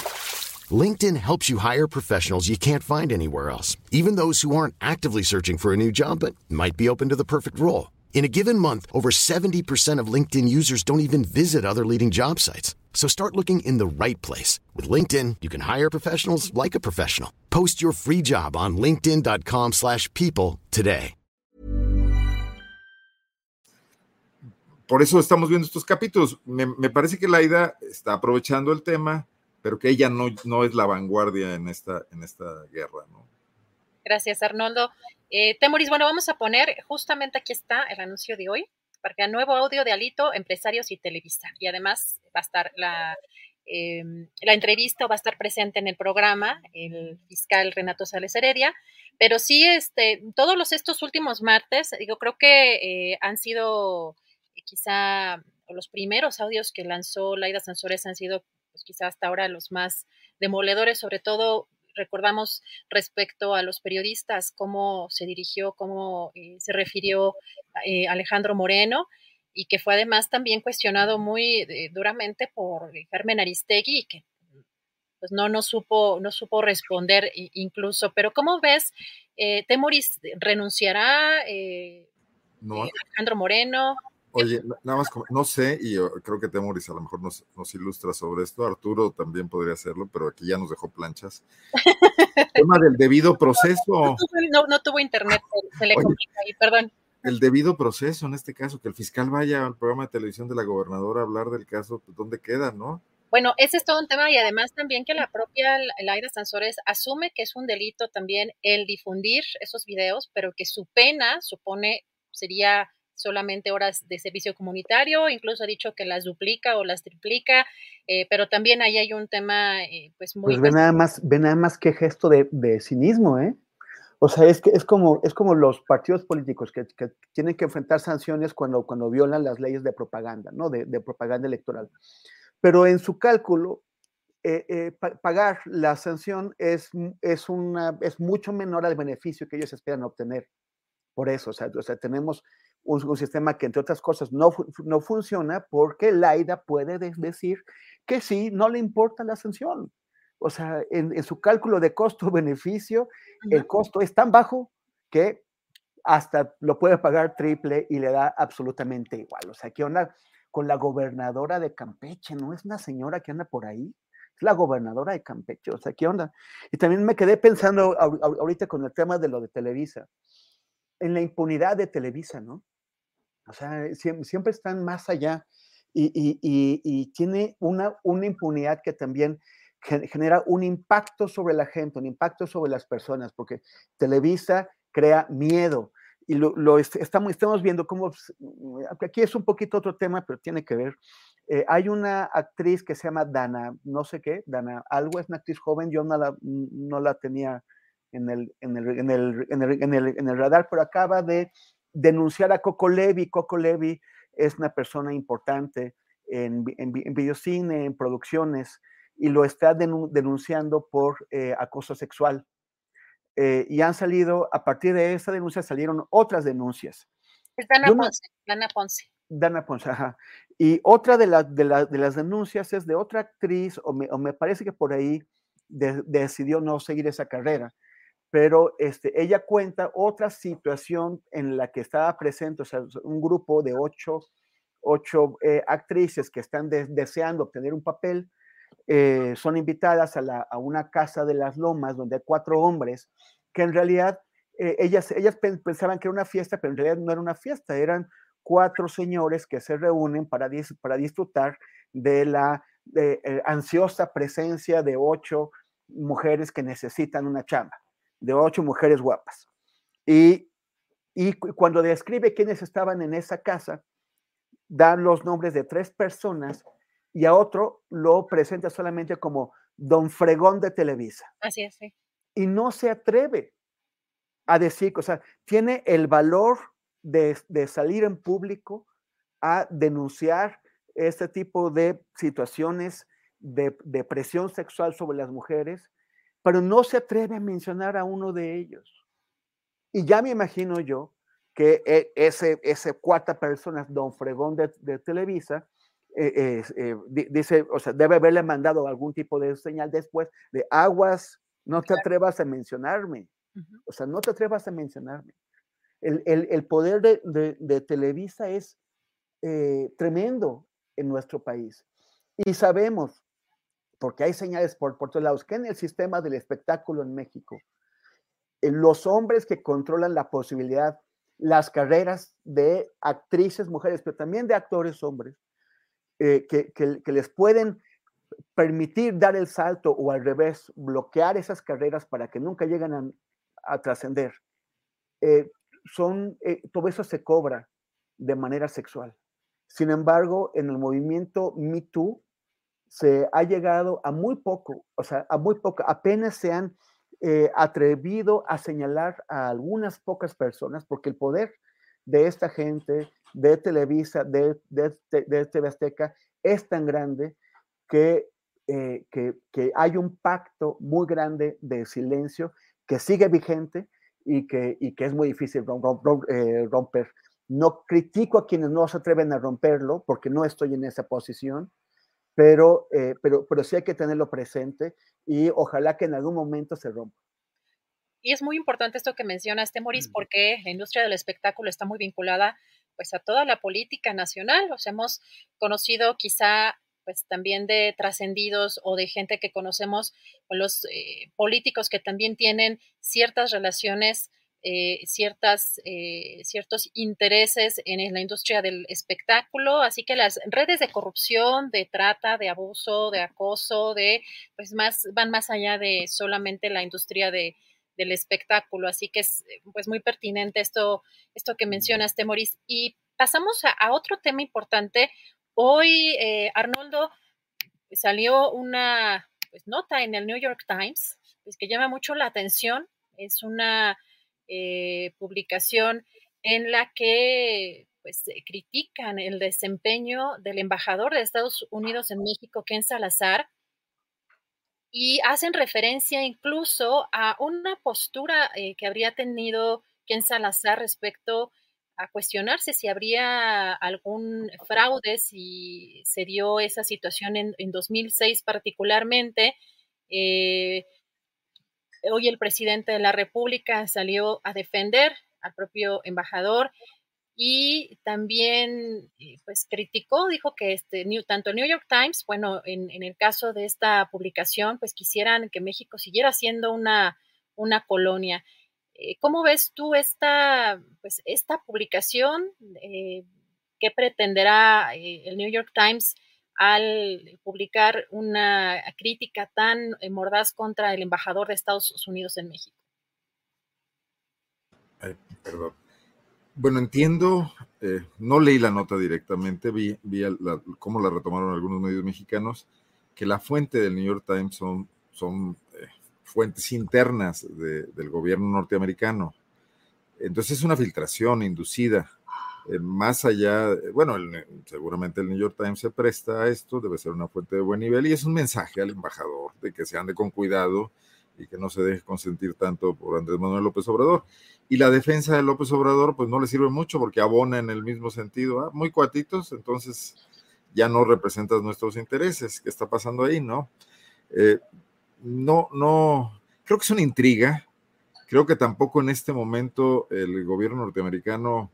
LinkedIn helps you hire professionals you can't find anywhere else, even those who aren't actively searching for a new job but might be open to the perfect role. In a given month, over 70% of LinkedIn users don't even visit other leading job sites. So start looking in the right place. With LinkedIn, you can hire professionals like a professional. Post your free job on linkedin.com slash people today. Por eso estamos viendo estos capítulos. Me, me parece que Laida está aprovechando el tema pero que ella no, no es la vanguardia en esta, en esta guerra, ¿no? Gracias, Arnoldo. Eh, Temoris, bueno, vamos a poner, justamente aquí está el anuncio de hoy, para que el nuevo audio de Alito, Empresarios y Televisa. Y además va a estar la, eh, la entrevista, va a estar presente en el programa el fiscal Renato Sales Heredia. Pero sí, este, todos los, estos últimos martes, yo creo que eh, han sido quizá los primeros audios que lanzó Laida Sansores han sido pues quizá hasta ahora los más demoledores, sobre todo recordamos respecto a los periodistas, cómo se dirigió, cómo eh, se refirió eh, Alejandro Moreno y que fue además también cuestionado muy eh, duramente por Carmen Aristegui y que pues no, no supo, no supo responder incluso. Pero ¿cómo ves? Temoris renunciará no. Alejandro Moreno. Oye, nada más, no sé, y creo que Temoris a lo mejor nos, nos, ilustra sobre esto. Arturo también podría hacerlo, pero aquí ya nos dejó planchas. El tema del debido proceso. No, no, no tuvo internet, se le complica ahí, perdón. El debido proceso, en este caso, que el fiscal vaya al programa de televisión de la gobernadora a hablar del caso, pues, ¿dónde queda, no? Bueno, ese es todo un tema y además también que la propia Laida Sansores asume que es un delito también el difundir esos videos, pero que su pena supone sería solamente horas de servicio comunitario, incluso ha dicho que las duplica o las triplica, eh, pero también ahí hay un tema eh, pues muy... Pues ve nada más, ve nada más que gesto de, de cinismo, ¿eh? O sea, es, que, es, como, es como los partidos políticos que, que, tienen que enfrentar sanciones cuando, cuando violan las leyes de propaganda, ¿no? De, de propaganda electoral. Pero en su cálculo, eh, eh, pagar la sanción es, es, una, es mucho menor al beneficio que ellos esperan obtener. Por eso, o sea, o sea tenemos un, un, sistema que, entre otras cosas, no, no funciona porque Laida puede de decir que sí, no le importa la sanción. O sea, en, en su cálculo de costo-beneficio, el costo es tan bajo que hasta lo puede pagar triple y le da absolutamente igual. O sea, ¿qué onda con la gobernadora de Campeche? ¿No es una señora que anda por ahí? Es la gobernadora de Campeche. O sea, ¿qué onda? Y también me quedé pensando ahorita con el tema de lo de Televisa, en la impunidad de Televisa, ¿no? O sea, siempre, siempre están más allá y, tiene una, impunidad que también genera un impacto sobre la gente, un impacto sobre las personas, porque Televisa crea miedo. Y lo, estamos, viendo cómo, aquí es un poquito otro tema, pero tiene que ver. Eh, hay una actriz que se llama Dana, no sé qué, Dana algo, es una actriz joven, yo no la, no la tenía en, el, en, el, en, el, en, el, en el radar, pero acaba de denunciar a Coco Levi. Coco Levi es una persona importante en, en, en videocine, en producciones, y lo está denunciando por eh, acoso sexual. Eh, y han salido, a partir de esa denuncia salieron otras denuncias. Es Dana una, Ponce, Dana Ponce. Dana Ponce, ajá. Y otra de, la, de, la, de, las denuncias es de otra actriz, o me, o me parece que por ahí de, decidió no seguir esa carrera, pero este, ella cuenta otra situación en la que estaba presente, o sea, un grupo de ocho, ocho eh, actrices que están de, deseando obtener un papel, eh, son invitadas a, una casa de las lomas donde hay cuatro hombres que en realidad eh, ellas, ellas pensaban que era una fiesta, pero en realidad no era una fiesta, eran cuatro señores que se reúnen para, dis, para disfrutar de la ansiosa presencia de ocho mujeres que necesitan una chamba, de ocho mujeres guapas. Y, y cuando describe quiénes estaban en esa casa, dan los nombres de tres personas y a otro lo presenta solamente como don fregón de Televisa. Así es, sí. Y no se atreve a decir, o sea, tiene el valor de, de salir en público a denunciar este tipo de situaciones de, de, presión sexual sobre las mujeres, pero no se atreve a mencionar a uno de ellos. Y ya me imagino yo que e, ese, ese cuarta persona, don Fregón de, de Televisa, eh, eh, dice, o sea, debe haberle mandado algún tipo de señal después de aguas, no te atrevas a mencionarme. O sea, no te atrevas a mencionarme. El, el, el poder de, de, de, Televisa es eh, tremendo en nuestro país. Y sabemos, porque hay señales por, por todos lados, que en el sistema del espectáculo en México, los hombres que controlan la posibilidad, las carreras de actrices mujeres, pero también de actores hombres, eh, que, les pueden permitir dar el salto o al revés, bloquear esas carreras para que nunca lleguen a, a trascender, eh, son, eh, todo eso se cobra de manera sexual. Sin embargo, en el movimiento Me Too se ha llegado a muy poco, o sea, a muy poco, apenas se han eh, atrevido a señalar a algunas pocas personas, porque el poder de esta gente, de Televisa, de, de, de, de TV Azteca, es tan grande que, eh, que, que, hay un pacto muy grande de silencio que sigue vigente y que, y que es muy difícil eh, romper. No critico a quienes no se atreven a romperlo porque no estoy en esa posición, pero, eh, pero, pero sí hay que tenerlo presente y ojalá que en algún momento se rompa. Y es muy importante esto que mencionaste, Maurice, porque la industria del espectáculo está muy vinculada pues a toda la política nacional. O sea, hemos conocido quizá pues también de trascendidos o de gente que conocemos, los eh, políticos que también tienen ciertas relaciones eh, ciertas, eh, ciertos intereses en, la industria del espectáculo, así que las redes de corrupción, de trata, de abuso, de acoso, de, pues más, van más allá de solamente la industria de, del espectáculo, así que es pues muy pertinente esto, esto que mencionas, Temoris. Y pasamos a, otro tema importante. Hoy, eh, Arnoldo, salió una pues, nota en el New York Times pues, que llama mucho la atención. Es una eh, publicación en la que pues, critican el desempeño del embajador de Estados Unidos en México, Ken Salazar, y hacen referencia incluso a una postura eh, que habría tenido Ken Salazar respecto a cuestionarse si habría algún fraude, si se dio esa situación en, 2006 particularmente. Eh, Hoy el presidente de la República salió a defender al propio embajador y también eh, pues criticó, dijo que este, tanto el New York Times, bueno, en, el caso de esta publicación, pues quisieran que México siguiera siendo una, una colonia. Eh, ¿Cómo ves tú esta, pues, esta publicación? Eh, ¿Qué pretenderá el New York Times al publicar una crítica tan eh, mordaz contra el embajador de Estados Unidos en México. perdón. Bueno, entiendo, eh, no leí la nota directamente, vi, cómo la retomaron algunos medios mexicanos, que la fuente del New York Times son, son eh, fuentes internas del gobierno norteamericano. Entonces es una filtración inducida más allá, bueno, seguramente el New York Times se presta a esto, debe ser una fuente de buen nivel y es un mensaje al embajador de que se ande con cuidado y que no se deje consentir tanto por Andrés Manuel López Obrador. Y la defensa de López Obrador, pues no le sirve mucho porque abona en el mismo sentido, ¿ah? muy cuatitos, entonces ya no representas nuestros intereses. ¿Qué está pasando ahí, no? Eh, no, no, creo que es una intriga. Creo que tampoco en este momento el gobierno norteamericano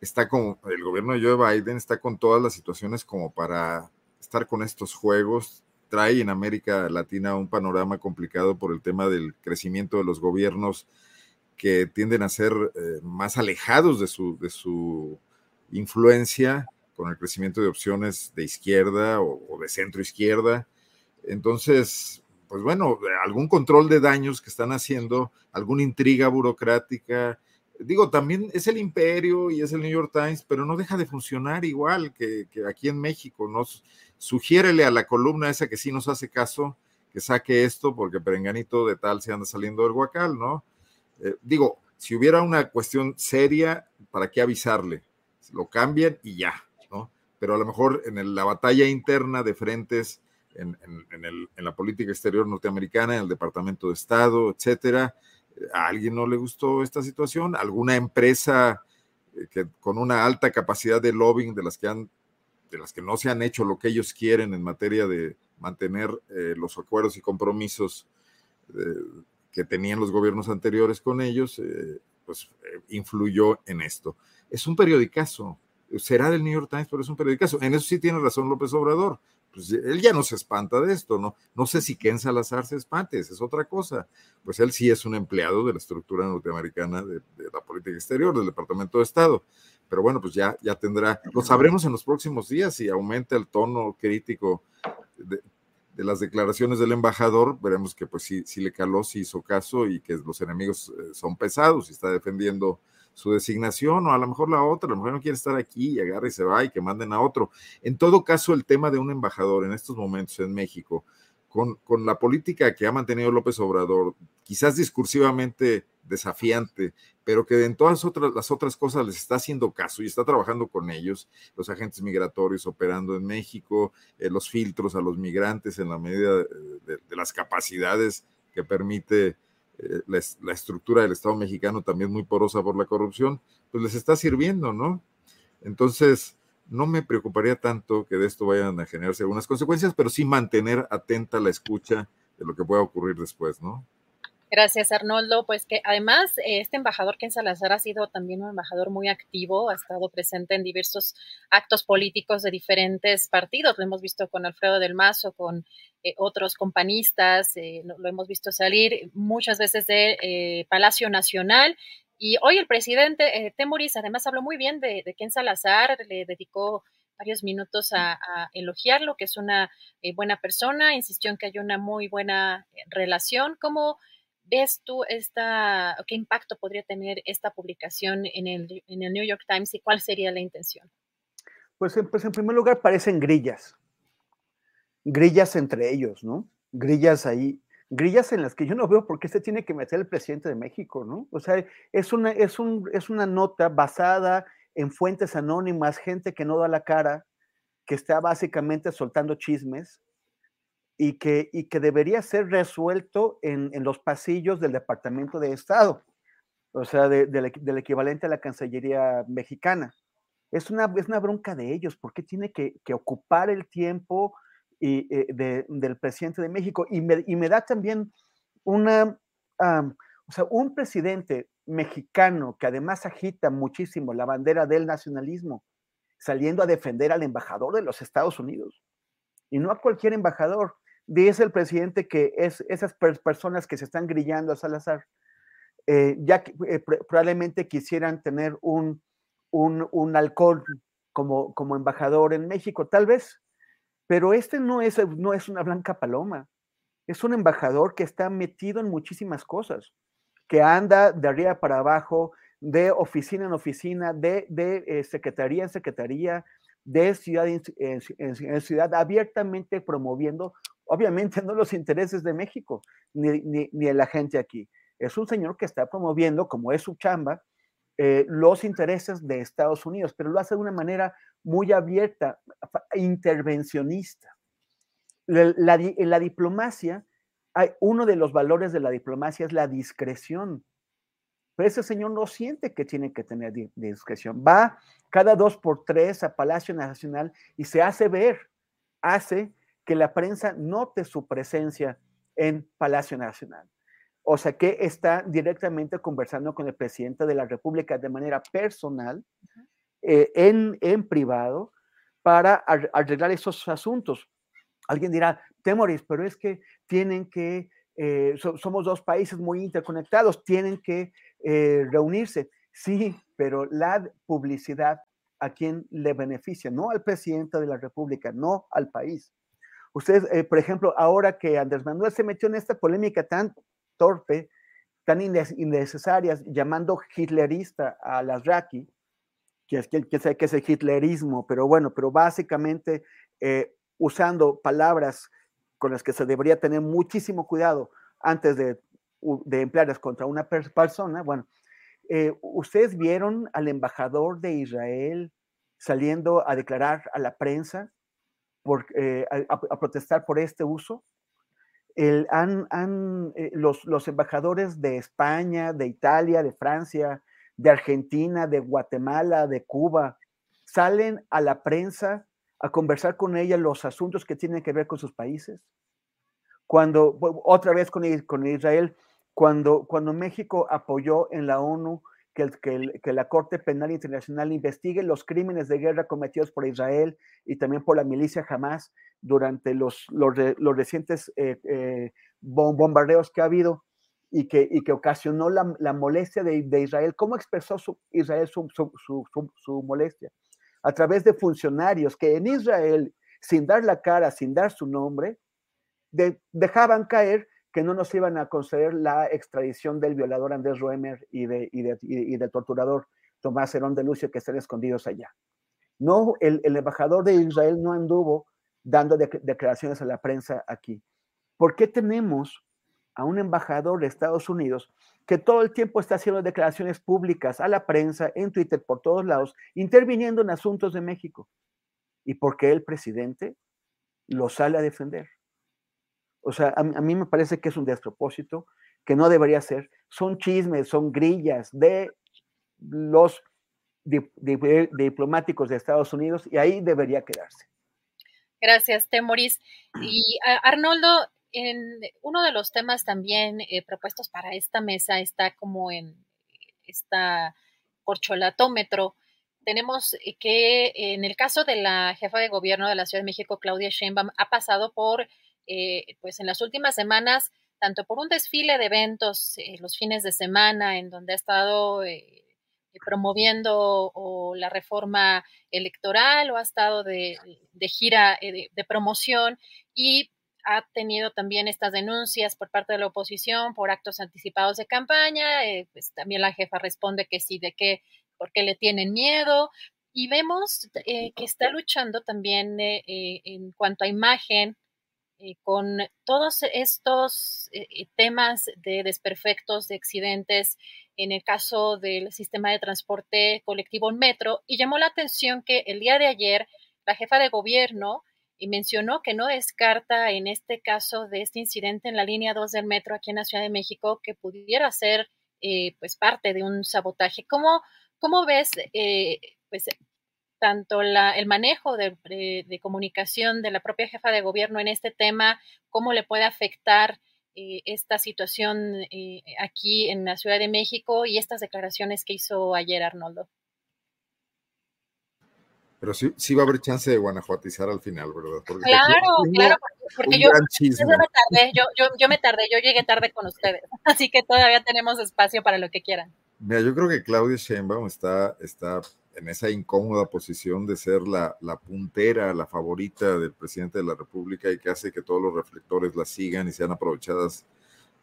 está con, el gobierno de Joe Biden está con todas las situaciones como para estar con estos juegos. Trae en América Latina un panorama complicado por el tema del crecimiento de los gobiernos que tienden a ser eh, más alejados de su, de su influencia con el crecimiento de opciones de izquierda o de centro izquierda. Entonces, pues bueno, algún control de daños que están haciendo, alguna intriga burocrática, digo, también es el imperio y es el New York Times, pero no deja de funcionar igual que, aquí en México. Nos sugiérele a la columna esa que sí nos hace caso que saque esto porque Perenganito de tal se anda saliendo del guacal, ¿no? Eh, digo, si hubiera una cuestión seria, ¿para qué avisarle? Lo cambian y ya, ¿no? Pero a lo mejor en la batalla interna de frentes en, en la política exterior norteamericana, en el Departamento de Estado, etcétera, a alguien no le gustó esta situación, alguna empresa eh, que con una alta capacidad de lobbying de las que han de las que no se han hecho lo que ellos quieren en materia de mantener eh, los acuerdos y compromisos eh, que tenían los gobiernos anteriores con ellos, pues influyó en esto. Es un periodicazo, será del New York Times, pero es un periodicazo. En eso sí tiene razón López Obrador pues él ya no se espanta de esto, ¿no? No sé si Ken Salazar se espante, esa es otra cosa. Pues él sí es un empleado de la estructura norteamericana de, la política exterior, del Departamento de Estado. Pero bueno, pues ya, ya tendrá, lo sabremos en los próximos días si aumenta el tono crítico de, las declaraciones del embajador, veremos que pues sí, sí le caló, sí hizo caso y que los enemigos eh, son pesados y está defendiendo su designación o a lo mejor la otra, a lo mejor no quiere estar aquí y agarra y se va y que manden a otro. En todo caso, el tema de un embajador en estos momentos en México, con, con la política que ha mantenido López Obrador, quizás discursivamente desafiante, pero que en todas otras, las otras cosas les está haciendo caso y está trabajando con ellos, los agentes migratorios operando en México, eh, los filtros a los migrantes en la medida de las capacidades que permite eh, la, estructura del Estado mexicano también muy porosa por la corrupción, pues les está sirviendo, ¿no? Entonces, no me preocuparía tanto que de esto vayan a generarse algunas consecuencias, pero sí mantener atenta la escucha de lo que pueda ocurrir después, ¿no? Gracias, Arnoldo. Pues que además este embajador Ken Salazar ha sido también un embajador muy activo, ha estado presente en diversos actos políticos de diferentes partidos. Lo hemos visto con Alfredo del Mazo, con eh, otros compañistas, eh, lo hemos visto salir muchas veces de eh, Palacio Nacional Y hoy el presidente eh, Temoris además habló muy bien de, de Ken Salazar, le dedicó varios minutos a, elogiarlo, que es una eh, buena persona, insistió en que hay una muy buena eh, relación. ¿Cómo ves tú esta, qué impacto podría tener esta publicación en el, en el New York Times y cuál sería la intención? Pues, pues en primer lugar parecen grillas, grillas entre ellos, ¿no? Grillas ahí grillas en las que yo no veo por qué se tiene que meter el presidente de México, ¿no? O sea, es una, es un, es una nota basada en fuentes anónimas, gente que no da la cara, que está básicamente soltando chismes y que, y que debería ser resuelto en, en los pasillos del Departamento de Estado, o sea, del equivalente a la Cancillería mexicana. Es una, es una bronca de ellos, ¿por qué tiene que, que ocupar el tiempo y, eh, del presidente de México? Y me, y me da también una, o sea, un presidente mexicano que además agita muchísimo la bandera del nacionalismo, saliendo a defender al embajador de los Estados Unidos. Y no a cualquier embajador. Dice el presidente que es esas personas que se están grillando a Salazar, eh, ya eh, probablemente quisieran tener un, un, un alcohol como, como embajador en México, tal vez, pero este no es, no es una blanca paloma, es un embajador que está metido en muchísimas cosas que anda de arriba para abajo, de oficina en oficina, de, eh, secretaría en secretaría, de ciudad en, ciudad, abiertamente promoviendo, obviamente no los intereses de México, ni, ni, de la gente aquí. Es un señor que está promoviendo, como es su chamba, eh, los intereses de Estados Unidos, pero lo hace de una manera muy abierta, intervencionista. La, la diplomacia uno de los valores de la diplomacia es la discreción. Pero ese señor no siente que tiene que tener discreción. Va cada dos por tres a Palacio Nacional y se hace ver, hace que la prensa note su presencia en Palacio Nacional. O sea que está directamente conversando con el presidente de la República de manera personal, eh, en, en privado, para arreglar esos asuntos. Alguien dirá, Temoris, pero es que tienen que, eh, somos dos países muy interconectados, tienen que eh, reunirse. Sí, pero la publicidad a quién le beneficia, no al presidente de la República, no al país. Ustedes, eh, por ejemplo, ahora que Andrés Manuel se metió en esta polémica tan torpe, tan innecesaria, llamando hitlerista a las Raki, que es que, que, es el hitlerismo, pero bueno, pero básicamente usando palabras con las que se debería tener muchísimo cuidado antes de, emplearlas contra una persona. Bueno, eh, ustedes vieron al embajador de Israel saliendo a declarar a la prensa por, eh, a, protestar por este uso. El, han, eh, los, los embajadores de España, de Italia, de Francia, de Argentina, de Guatemala, de Cuba, salen a la prensa a conversar con ella los asuntos que tienen que ver con sus países. Cuando, otra vez con, con Israel, cuando, cuando México apoyó en la ONU que, que, la Corte Penal Internacional investigue los crímenes de guerra cometidos por Israel y también por la milicia Hamas durante los, los, los recientes eh, eh, bombardeos que ha habido y que, y que ocasionó la, la molestia de, de, Israel. ¿Cómo expresó su, Israel su, su, su molestia? a través de funcionarios que en Israel, sin dar la cara, sin dar su nombre, dejaban caer que no nos iban a conceder la extradición del violador Andrés Roemer y, de, y, del torturador Tomás Herón de Lucio que están escondidos allá. No, el, embajador de Israel no anduvo dando declaraciones a la prensa aquí. ¿Por qué tenemos a un embajador de Estados Unidos que todo el tiempo está haciendo declaraciones públicas a la prensa, en Twitter, por todos lados, interviniendo en asuntos de México. ¿Y por qué el presidente lo sale a defender? O sea, a, mí me parece que es un despropósito, que no debería ser. Son chismes, son grillas de los diplomáticos de Estados Unidos y ahí debería quedarse. Gracias, Temoris. Y Arnoldo, en uno de los temas también eh, propuestos para esta mesa está como en esta corcholatómetro. Tenemos eh, que en el caso de la jefa de gobierno de la Ciudad de México, Claudia Sheinbaum, ha pasado por, eh, pues en las últimas semanas, tanto por un desfile de eventos eh, los fines de semana en donde ha estado eh, promoviendo la reforma electoral o ha estado de, gira de, promoción y ha tenido también estas denuncias por parte de la oposición por actos anticipados de campaña. pues también la jefa responde que sí, de qué, porque le tienen miedo. Y vemos que está luchando también en cuanto a imagen eh, con todos estos eh, eh, temas de desperfectos, de accidentes, en el caso del sistema de transporte colectivo en metro, y llamó la atención que el día de ayer la jefa de gobierno mencionó que no descarta en este caso de este incidente en la línea 2 del metro aquí en la Ciudad de México que pudiera ser pues parte de un sabotaje. ¿Cómo, cómo ves pues tanto el manejo de, comunicación de la propia jefa de gobierno en este tema, cómo le puede afectar eh, esta situación eh, aquí en la Ciudad de México y estas declaraciones que hizo ayer Arnoldo. Pero sí, sí va a haber chance de guanajuatizar al final, ¿verdad? claro, claro, porque, yo, me tardé, yo, yo, yo me tardé, yo llegué tarde con ustedes, así que todavía tenemos espacio para lo que quieran. Mira, yo creo que Claudia Sheinbaum está, está en esa incómoda posición de ser la, puntera, la favorita del presidente de la República y que hace que todos los reflectores la sigan y sean aprovechadas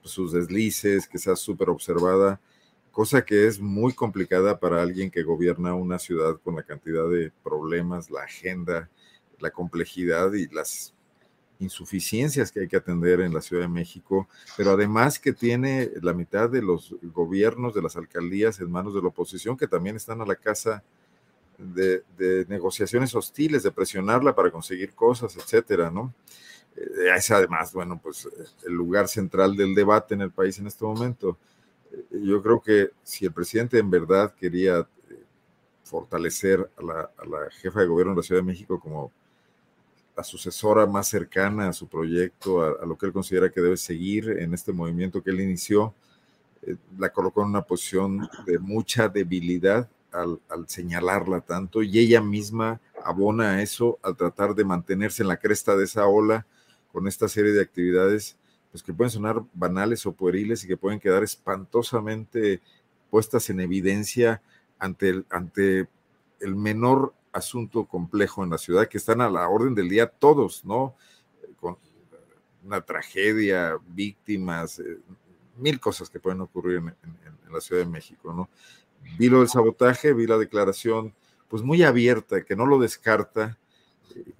sus deslices, que sea súper observada, cosa que es muy complicada para alguien que gobierna una ciudad con la cantidad de problemas, la agenda, la complejidad y las insuficiencias que hay que atender en la Ciudad de México, pero además que tiene la mitad de los gobiernos de las alcaldías en manos de la oposición que también están a la casa de, negociaciones hostiles, de presionarla para conseguir cosas, etcétera, ¿no? Eh, es además, bueno, pues el lugar central del debate en el país en este momento. Eh, yo creo que si el presidente en verdad quería eh, fortalecer a la, a la jefa de gobierno de la Ciudad de México como la sucesora más cercana a su proyecto, a, lo que él considera que debe seguir en este movimiento que él inició, la colocó en una posición de mucha debilidad al, señalarla tanto y ella misma abona a eso al tratar de mantenerse en la cresta de esa ola con esta serie de actividades pues que pueden sonar banales o pueriles y que pueden quedar espantosamente puestas en evidencia ante el, ante el menor asunto complejo en la ciudad que están a la orden del día todos, ¿no? Con una tragedia, víctimas, eh, mil cosas que pueden ocurrir en, en, la Ciudad de México, ¿no? Vi lo del sabotaje, vi la declaración, pues muy abierta, que no lo descarta.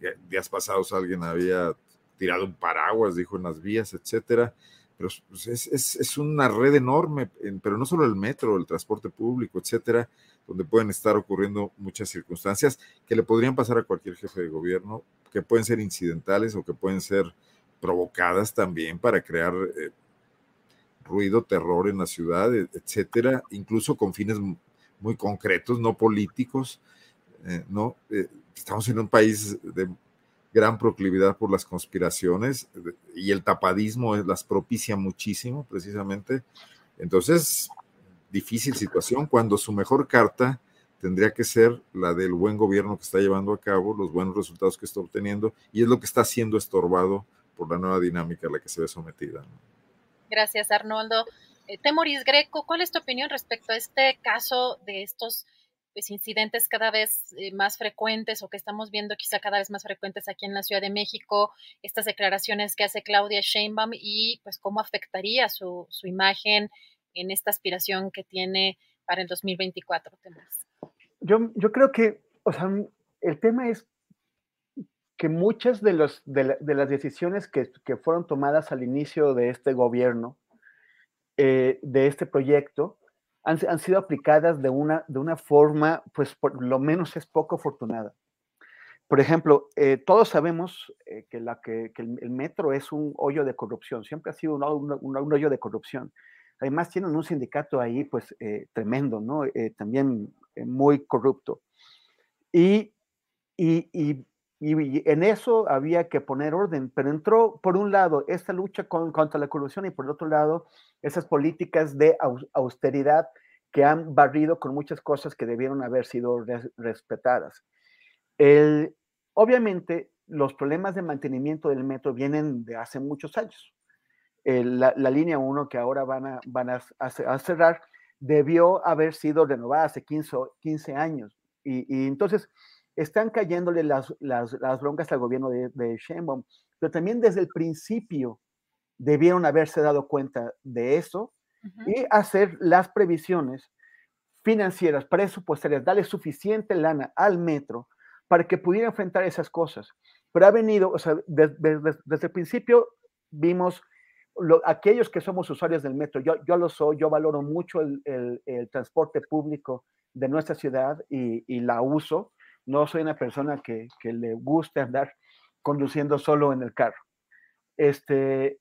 Eh, días pasados alguien había tirado un paraguas, dijo en las vías, etcétera. Pero pues, es, una red enorme, pero no solo el metro, el transporte público, etcétera, donde pueden estar ocurriendo muchas circunstancias que le podrían pasar a cualquier jefe de gobierno, que pueden ser incidentales o que pueden ser provocadas también para crear eh, ruido, terror en la ciudad, e, etcétera, incluso con fines muy concretos, no políticos, eh, ¿no? Eh, estamos en un país de gran proclividad por las conspiraciones y el tapadismo las propicia muchísimo, precisamente. Entonces, difícil situación cuando su mejor carta tendría que ser la del buen gobierno que está llevando a cabo, los buenos resultados que está obteniendo, y es lo que está siendo estorbado por la nueva dinámica a la que se ve sometida. Gracias, Arnoldo. Eh, Temoris Greco, ¿cuál es tu opinión respecto a este caso de estos pues, incidentes cada vez eh, más frecuentes o que estamos viendo quizá cada vez más frecuentes aquí en la Ciudad de México, estas declaraciones que hace Claudia Sheinbaum y pues cómo afectaría su, imagen en esta aspiración que tiene para el 2024, Temoris? Yo, yo creo que, o sea, el tema es que muchas de, los, de, las decisiones que, fueron tomadas al inicio de este gobierno, eh, de este proyecto, han, sido aplicadas de una, de una forma, pues por lo menos es poco afortunada. Por ejemplo, eh, todos sabemos eh, que, la, que, el, metro es un hoyo de corrupción, siempre ha sido un, un, hoyo de corrupción. Además, tienen un sindicato ahí, pues, tremendo, ¿no? también muy corrupto. Y, y, y y, en eso había que poner orden, pero entró por un lado esta lucha contra la corrupción y por el otro lado esas políticas de austeridad que han barrido con muchas cosas que debieron haber sido respetadas. El, obviamente, los problemas de mantenimiento del metro vienen de hace muchos años. la, línea 1 que ahora van a, van a, cerrar debió haber sido renovada hace 15, 15 años. Y, entonces están cayéndole las, las, las, broncas al gobierno de, de Sheinbaum, pero también desde el principio debieron haberse dado cuenta de eso y hacer las previsiones financieras, presupuestarias, darle suficiente lana al metro para que pudiera enfrentar esas cosas. Pero ha venido, o sea, desde el principio vimos aquellos que somos usuarios del metro, yo, yo lo soy, yo valoro mucho el, el, transporte público de nuestra ciudad y, y, la uso. No soy una persona que, que, le guste andar conduciendo solo en el carro. Este,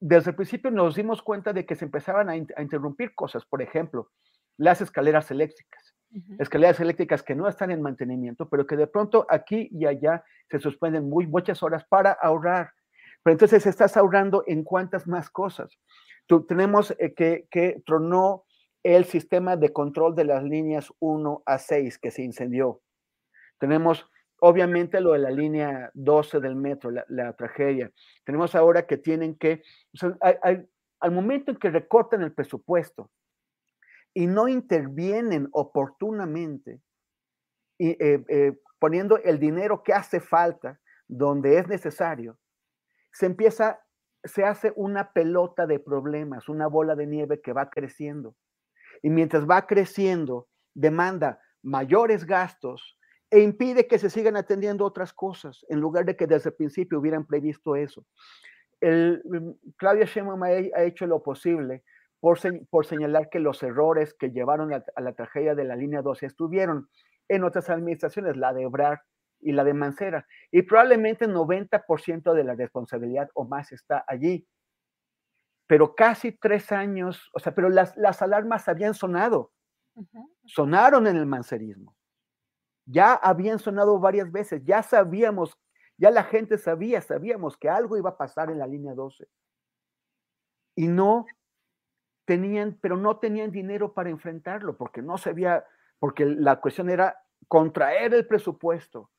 desde el principio nos dimos cuenta de que se empezaban a, a interrumpir cosas, por ejemplo, las escaleras eléctricas. Escaleras eléctricas que no están en mantenimiento, pero que de pronto aquí y allá se suspenden muy, muchas horas para ahorrar. Pero entonces estás ahorrando en cuántas más cosas. Tú, tenemos eh, que, que tronó el sistema de control de las líneas 1 a 6 que se incendió. Tenemos obviamente lo de la línea 12 del metro, la, tragedia. Tenemos ahora que tienen que, al momento en que recortan el presupuesto y no intervienen oportunamente, y, eh, eh, poniendo el dinero que hace falta donde es necesario, se empieza, se hace una pelota de problemas, una bola de nieve que va creciendo. Y mientras va creciendo, demanda mayores gastos e impide que se sigan atendiendo otras cosas, en lugar de que desde el principio hubieran previsto eso. El, mm, Claudia Sheinbaum ha, hecho lo posible por, por, señalar que los errores que llevaron a, la tragedia de la línea 12 estuvieron. En otras administraciones, la de Ebrard y la de Mancera, y probablemente 90% de la responsabilidad o más está allí. Pero casi tres años, o sea, pero las, las alarmas habían sonado, sonaron en el mancerismo ya habían sonado varias veces, ya sabíamos, ya la gente sabía, sabíamos que algo iba a pasar en la línea 12. Y no tenían, pero no tenían dinero para enfrentarlo, porque no se había, porque la cuestión era contraer el presupuesto,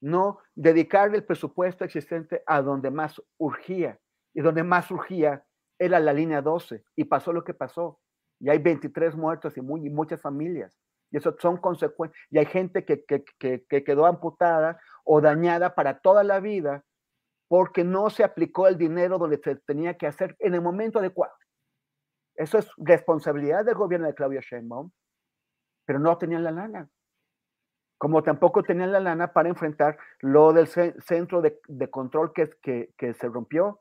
no dedicar el presupuesto existente a donde más urgía. Y donde más urgía era la línea 12. Y pasó lo que pasó. Y hay 23 muertos y, y muchas familias. Y eso son consecuencias. Y hay gente que, quedó amputada o dañada para toda la vida porque no se aplicó el dinero donde se tenía que hacer en el momento adecuado. Eso es responsabilidad del gobierno de Claudia Sheinbaum, pero no tenían la lana. Como tampoco tenían la lana para enfrentar lo del centro de, control que, que, se rompió.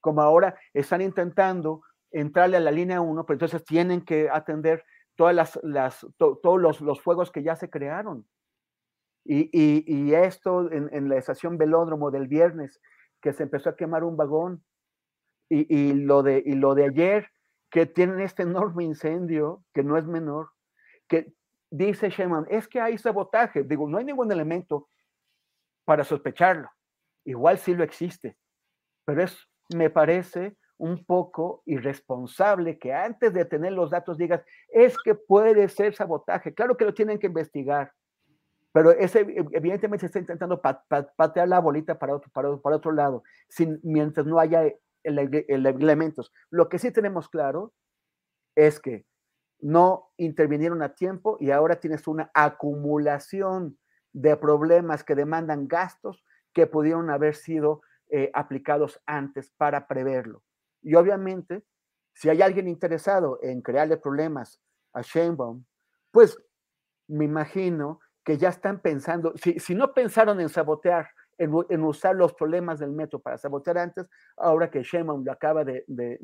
Como ahora están intentando entrarle a la línea 1, pero entonces tienen que atender todas las, todos los, los, fuegos que ya se crearon. Y, y, esto en, la estación Velódromo del viernes, que se empezó a quemar un vagón, y, y, lo, de, y lo de ayer, que tienen este enorme incendio, que no es menor, que dice Sheman, es que hay sabotaje. Digo, no hay ningún elemento para sospecharlo. Igual sí lo existe, pero es, me parece, un poco irresponsable que antes de tener los datos digas, es que puede ser sabotaje. Claro que lo tienen que investigar, pero ese, evidentemente se está intentando patear la bolita para otro, para, para otro lado, sin, mientras no haya elementos. Lo que sí tenemos claro es que no intervinieron a tiempo y ahora tienes una acumulación de problemas que demandan gastos que pudieron haber sido eh, aplicados antes para preverlo. Y obviamente, si hay alguien interesado en crearle problemas a Sheinbaum, pues me imagino que ya están pensando, si, si no pensaron en sabotear, en, usar los problemas del metro para sabotear antes, ahora que Sheinbaum lo acaba de, de,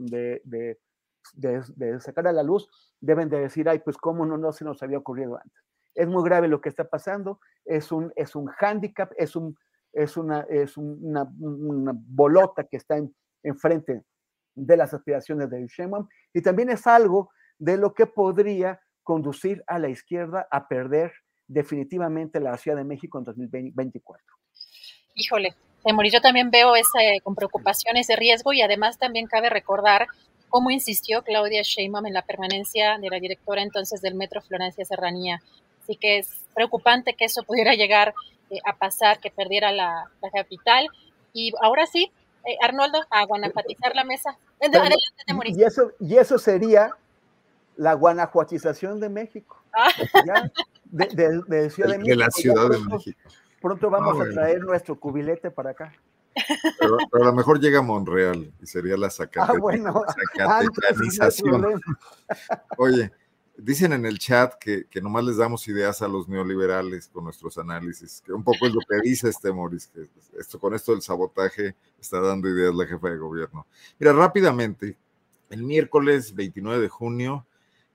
de, sacar a la luz, deben de decir, ay, pues cómo no, no se nos había ocurrido antes. Es muy grave lo que está pasando, es un, es un hándicap, es, un, es, una, es una, bolota que está enfrente en de las aspiraciones de Sheinbaum y también es algo de lo que podría conducir a la izquierda a perder definitivamente la Ciudad de México en 2024. Híjole, yo también veo ese, con preocupación ese riesgo y además también cabe recordar cómo insistió Claudia Sheinbaum en la permanencia de la directora entonces del Metro Florencia Serranía. Así que es preocupante que eso pudiera llegar eh, a pasar, que perdiera la, la capital. Y ahora sí, Eh, Arnoldo, a guanajuatizar la mesa. Adelante, y, eso, y eso sería la guanajuatización de México. Ah. de, de, Ciudad de, México. De la Ciudad de México. Pronto vamos ah, a traer nuestro cubilete para acá. Pero, a lo mejor llega a Monreal y sería la sacate, ah, bueno, Oye, dicen en el chat que, que, nomás les damos ideas a los neoliberales con nuestros análisis, que un poco es lo que dice este Moris, que esto, con esto del sabotaje está dando ideas la jefa de gobierno. Mira, rápidamente, el miércoles 29 de junio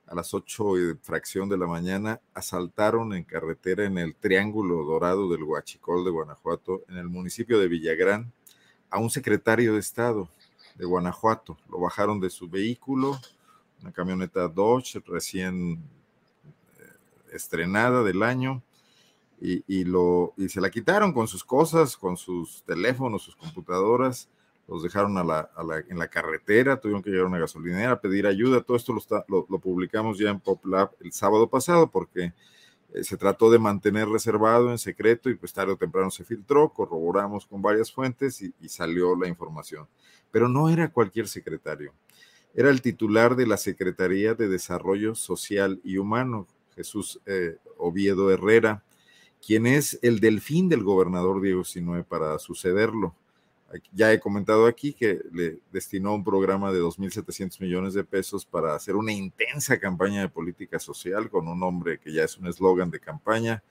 a las 8 y fracción de la mañana asaltaron en carretera en el Triángulo Dorado del Huachicol de Guanajuato, en el municipio de Villagrán, a un secretario de Estado de Guanajuato. Lo bajaron de su vehículo, una camioneta Dodge recién eh, estrenada del año, y, lo, y se la quitaron con sus cosas, con sus teléfonos, sus computadoras los dejaron a la, en la carretera, tuvieron que llegar a una gasolinera a pedir ayuda. Todo esto lo, lo, publicamos ya en PopLab el sábado pasado porque eh, se trató de mantener reservado en secreto y pues tarde o temprano se filtró, corroboramos con varias fuentes y, salió la información. Pero no era cualquier secretario, era el titular de la Secretaría de Desarrollo Social y Humano, Jesús eh, Oviedo Herrera, quien es el delfín del gobernador Diego Sinue para sucederlo. Ya he comentado aquí que le destinó un programa de 2.700 millones de pesos para hacer una intensa campaña de política social con un nombre que ya es un eslogan de campaña,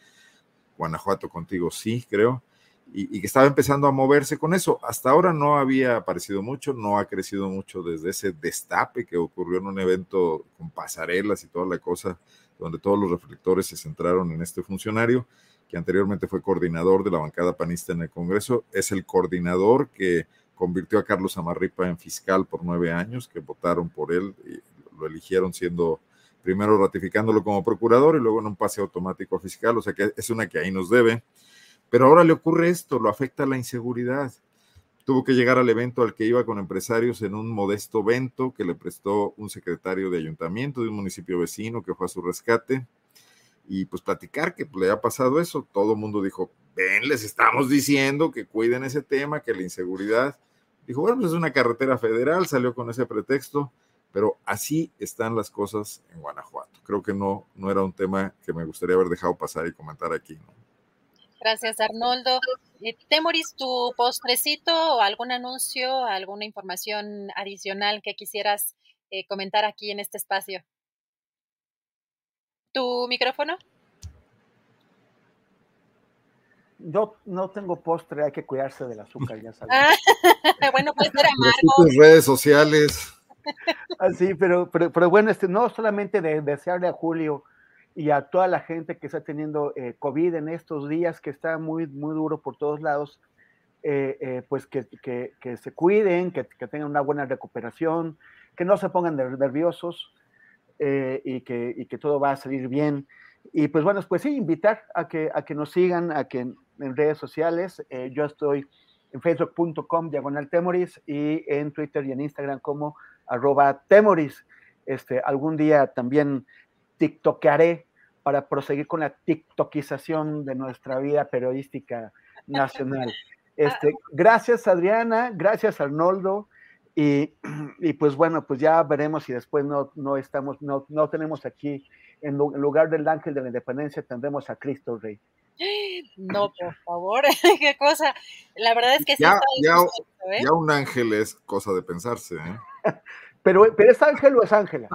Guanajuato contigo sí, creo, y, que estaba empezando a moverse con eso. Hasta ahora no había aparecido mucho, no ha crecido mucho desde ese destape que ocurrió en un evento con pasarelas y toda la cosa, donde todos los reflectores se centraron en este funcionario que anteriormente fue coordinador de la bancada panista en el Congreso, es el coordinador que convirtió a Carlos Amarripa en fiscal por nueve años, que votaron por él y lo eligieron siendo primero ratificándolo como procurador y luego en un pase automático a fiscal, o sea que es una que ahí nos debe. Pero ahora le ocurre esto, lo afecta la inseguridad. Tuvo que llegar al evento al que iba con empresarios en un modesto evento que le prestó un secretario de ayuntamiento de un municipio vecino que fue a su rescate y pues platicar que le ha pasado eso. Todo el mundo dijo, ven, les estamos diciendo que cuiden ese tema, que la inseguridad. Dijo, bueno, pues es una carretera federal, salió con ese pretexto, pero así están las cosas en Guanajuato. Creo que no, no era un tema que me gustaría haber dejado pasar y comentar aquí. Gracias, Arnoldo. Eh, Temoris, tu postrecito o algún anuncio, alguna información adicional que quisieras eh, comentar aquí en este espacio tu micrófono? Yo no tengo postre, hay que cuidarse del azúcar, ya sabes. Ah, bueno, pues ser amargo. Tus redes sociales. Así, ah, pero, pero, pero, bueno, este, no solamente de, desearle a Julio y a toda la gente que está teniendo eh, COVID en estos días, que está muy, muy duro por todos lados, eh, eh, pues que, que, que, se cuiden, que, que, tengan una buena recuperación, que no se pongan nerviosos, y, que, que, todo va a salir bien. Y pues bueno, pues sí, invitar a que, a que nos sigan, a que en, redes sociales, yo estoy en facebook.com diagonal temoris y en Twitter y en Instagram como arroba temoris. Este, algún día también tiktokearé para proseguir con la tiktokización de nuestra vida periodística nacional. Este, gracias Adriana, gracias Arnoldo, y, pues bueno, pues ya veremos si después no, no estamos, no, no tenemos aquí, en, lugar del ángel de la independencia, tendremos a Cristo Rey. No, por favor, qué cosa. La verdad es que sí ya, ¿eh? ya, un ángel es cosa de pensarse. ¿eh? pero, pero ¿es ángel o es ángela?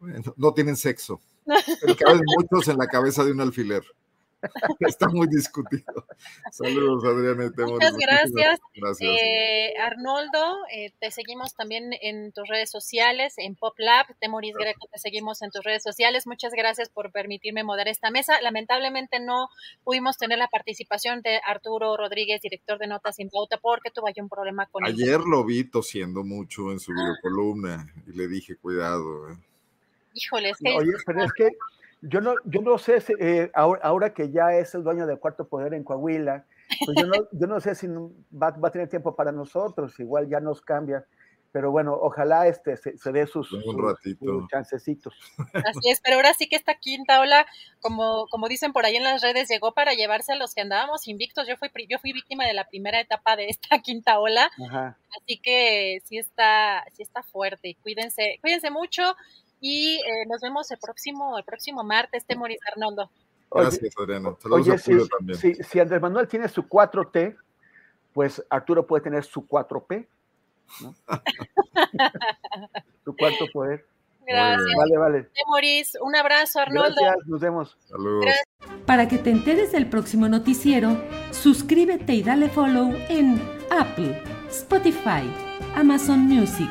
bueno, no tienen sexo. Pero caben muchos en la cabeza de un alfiler. Está muy discutido. Saludos, Adriana. Muchas gracias. gracias. Eh, Arnoldo, eh, te seguimos también en tus redes sociales, en PopLab. Temoris Greco, te seguimos en tus redes sociales. Muchas gracias por permitirme moderar esta mesa. Lamentablemente no pudimos tener la participación de Arturo Rodríguez, director de Notas sin Pauta, porque tuvo un problema con Ayer lo vi tosiendo mucho en su videocolumna y le dije, cuidado. Eh". Híjole, Oye, pero es que yo no, yo no sé si, eh, ahora, que ya es el dueño del cuarto poder en Coahuila, pues yo, no, yo no sé si va, va, a tener tiempo para nosotros, igual ya nos cambia. pero bueno, ojalá este se, se dé sus, Un sus- ratito. sus chancecitos. Así es, pero ahora sí que esta quinta ola, como, como dicen por ahí en las redes, llegó para llevarse a los que andábamos invictos. Yo fui, yo fui víctima de la primera etapa de esta quinta ola, Ajá. así que sí está, sí está fuerte. Cuídense, cuídense mucho y eh, nos vemos el próximo, el próximo martes, Temoris Arnoldo. Gracias, Adriana. Saludos Oye, a si, Julio también. si, si Andrés Manuel tiene su 4T, pues Arturo puede tener su 4P, ¿no? su cuarto poder. Gracias. Vale, vale. Temoris. Un abrazo, Arnoldo. Gracias, nos vemos. Saludos. Para que te enteres del próximo noticiero, suscríbete y dale follow en Apple, Spotify, Amazon Music,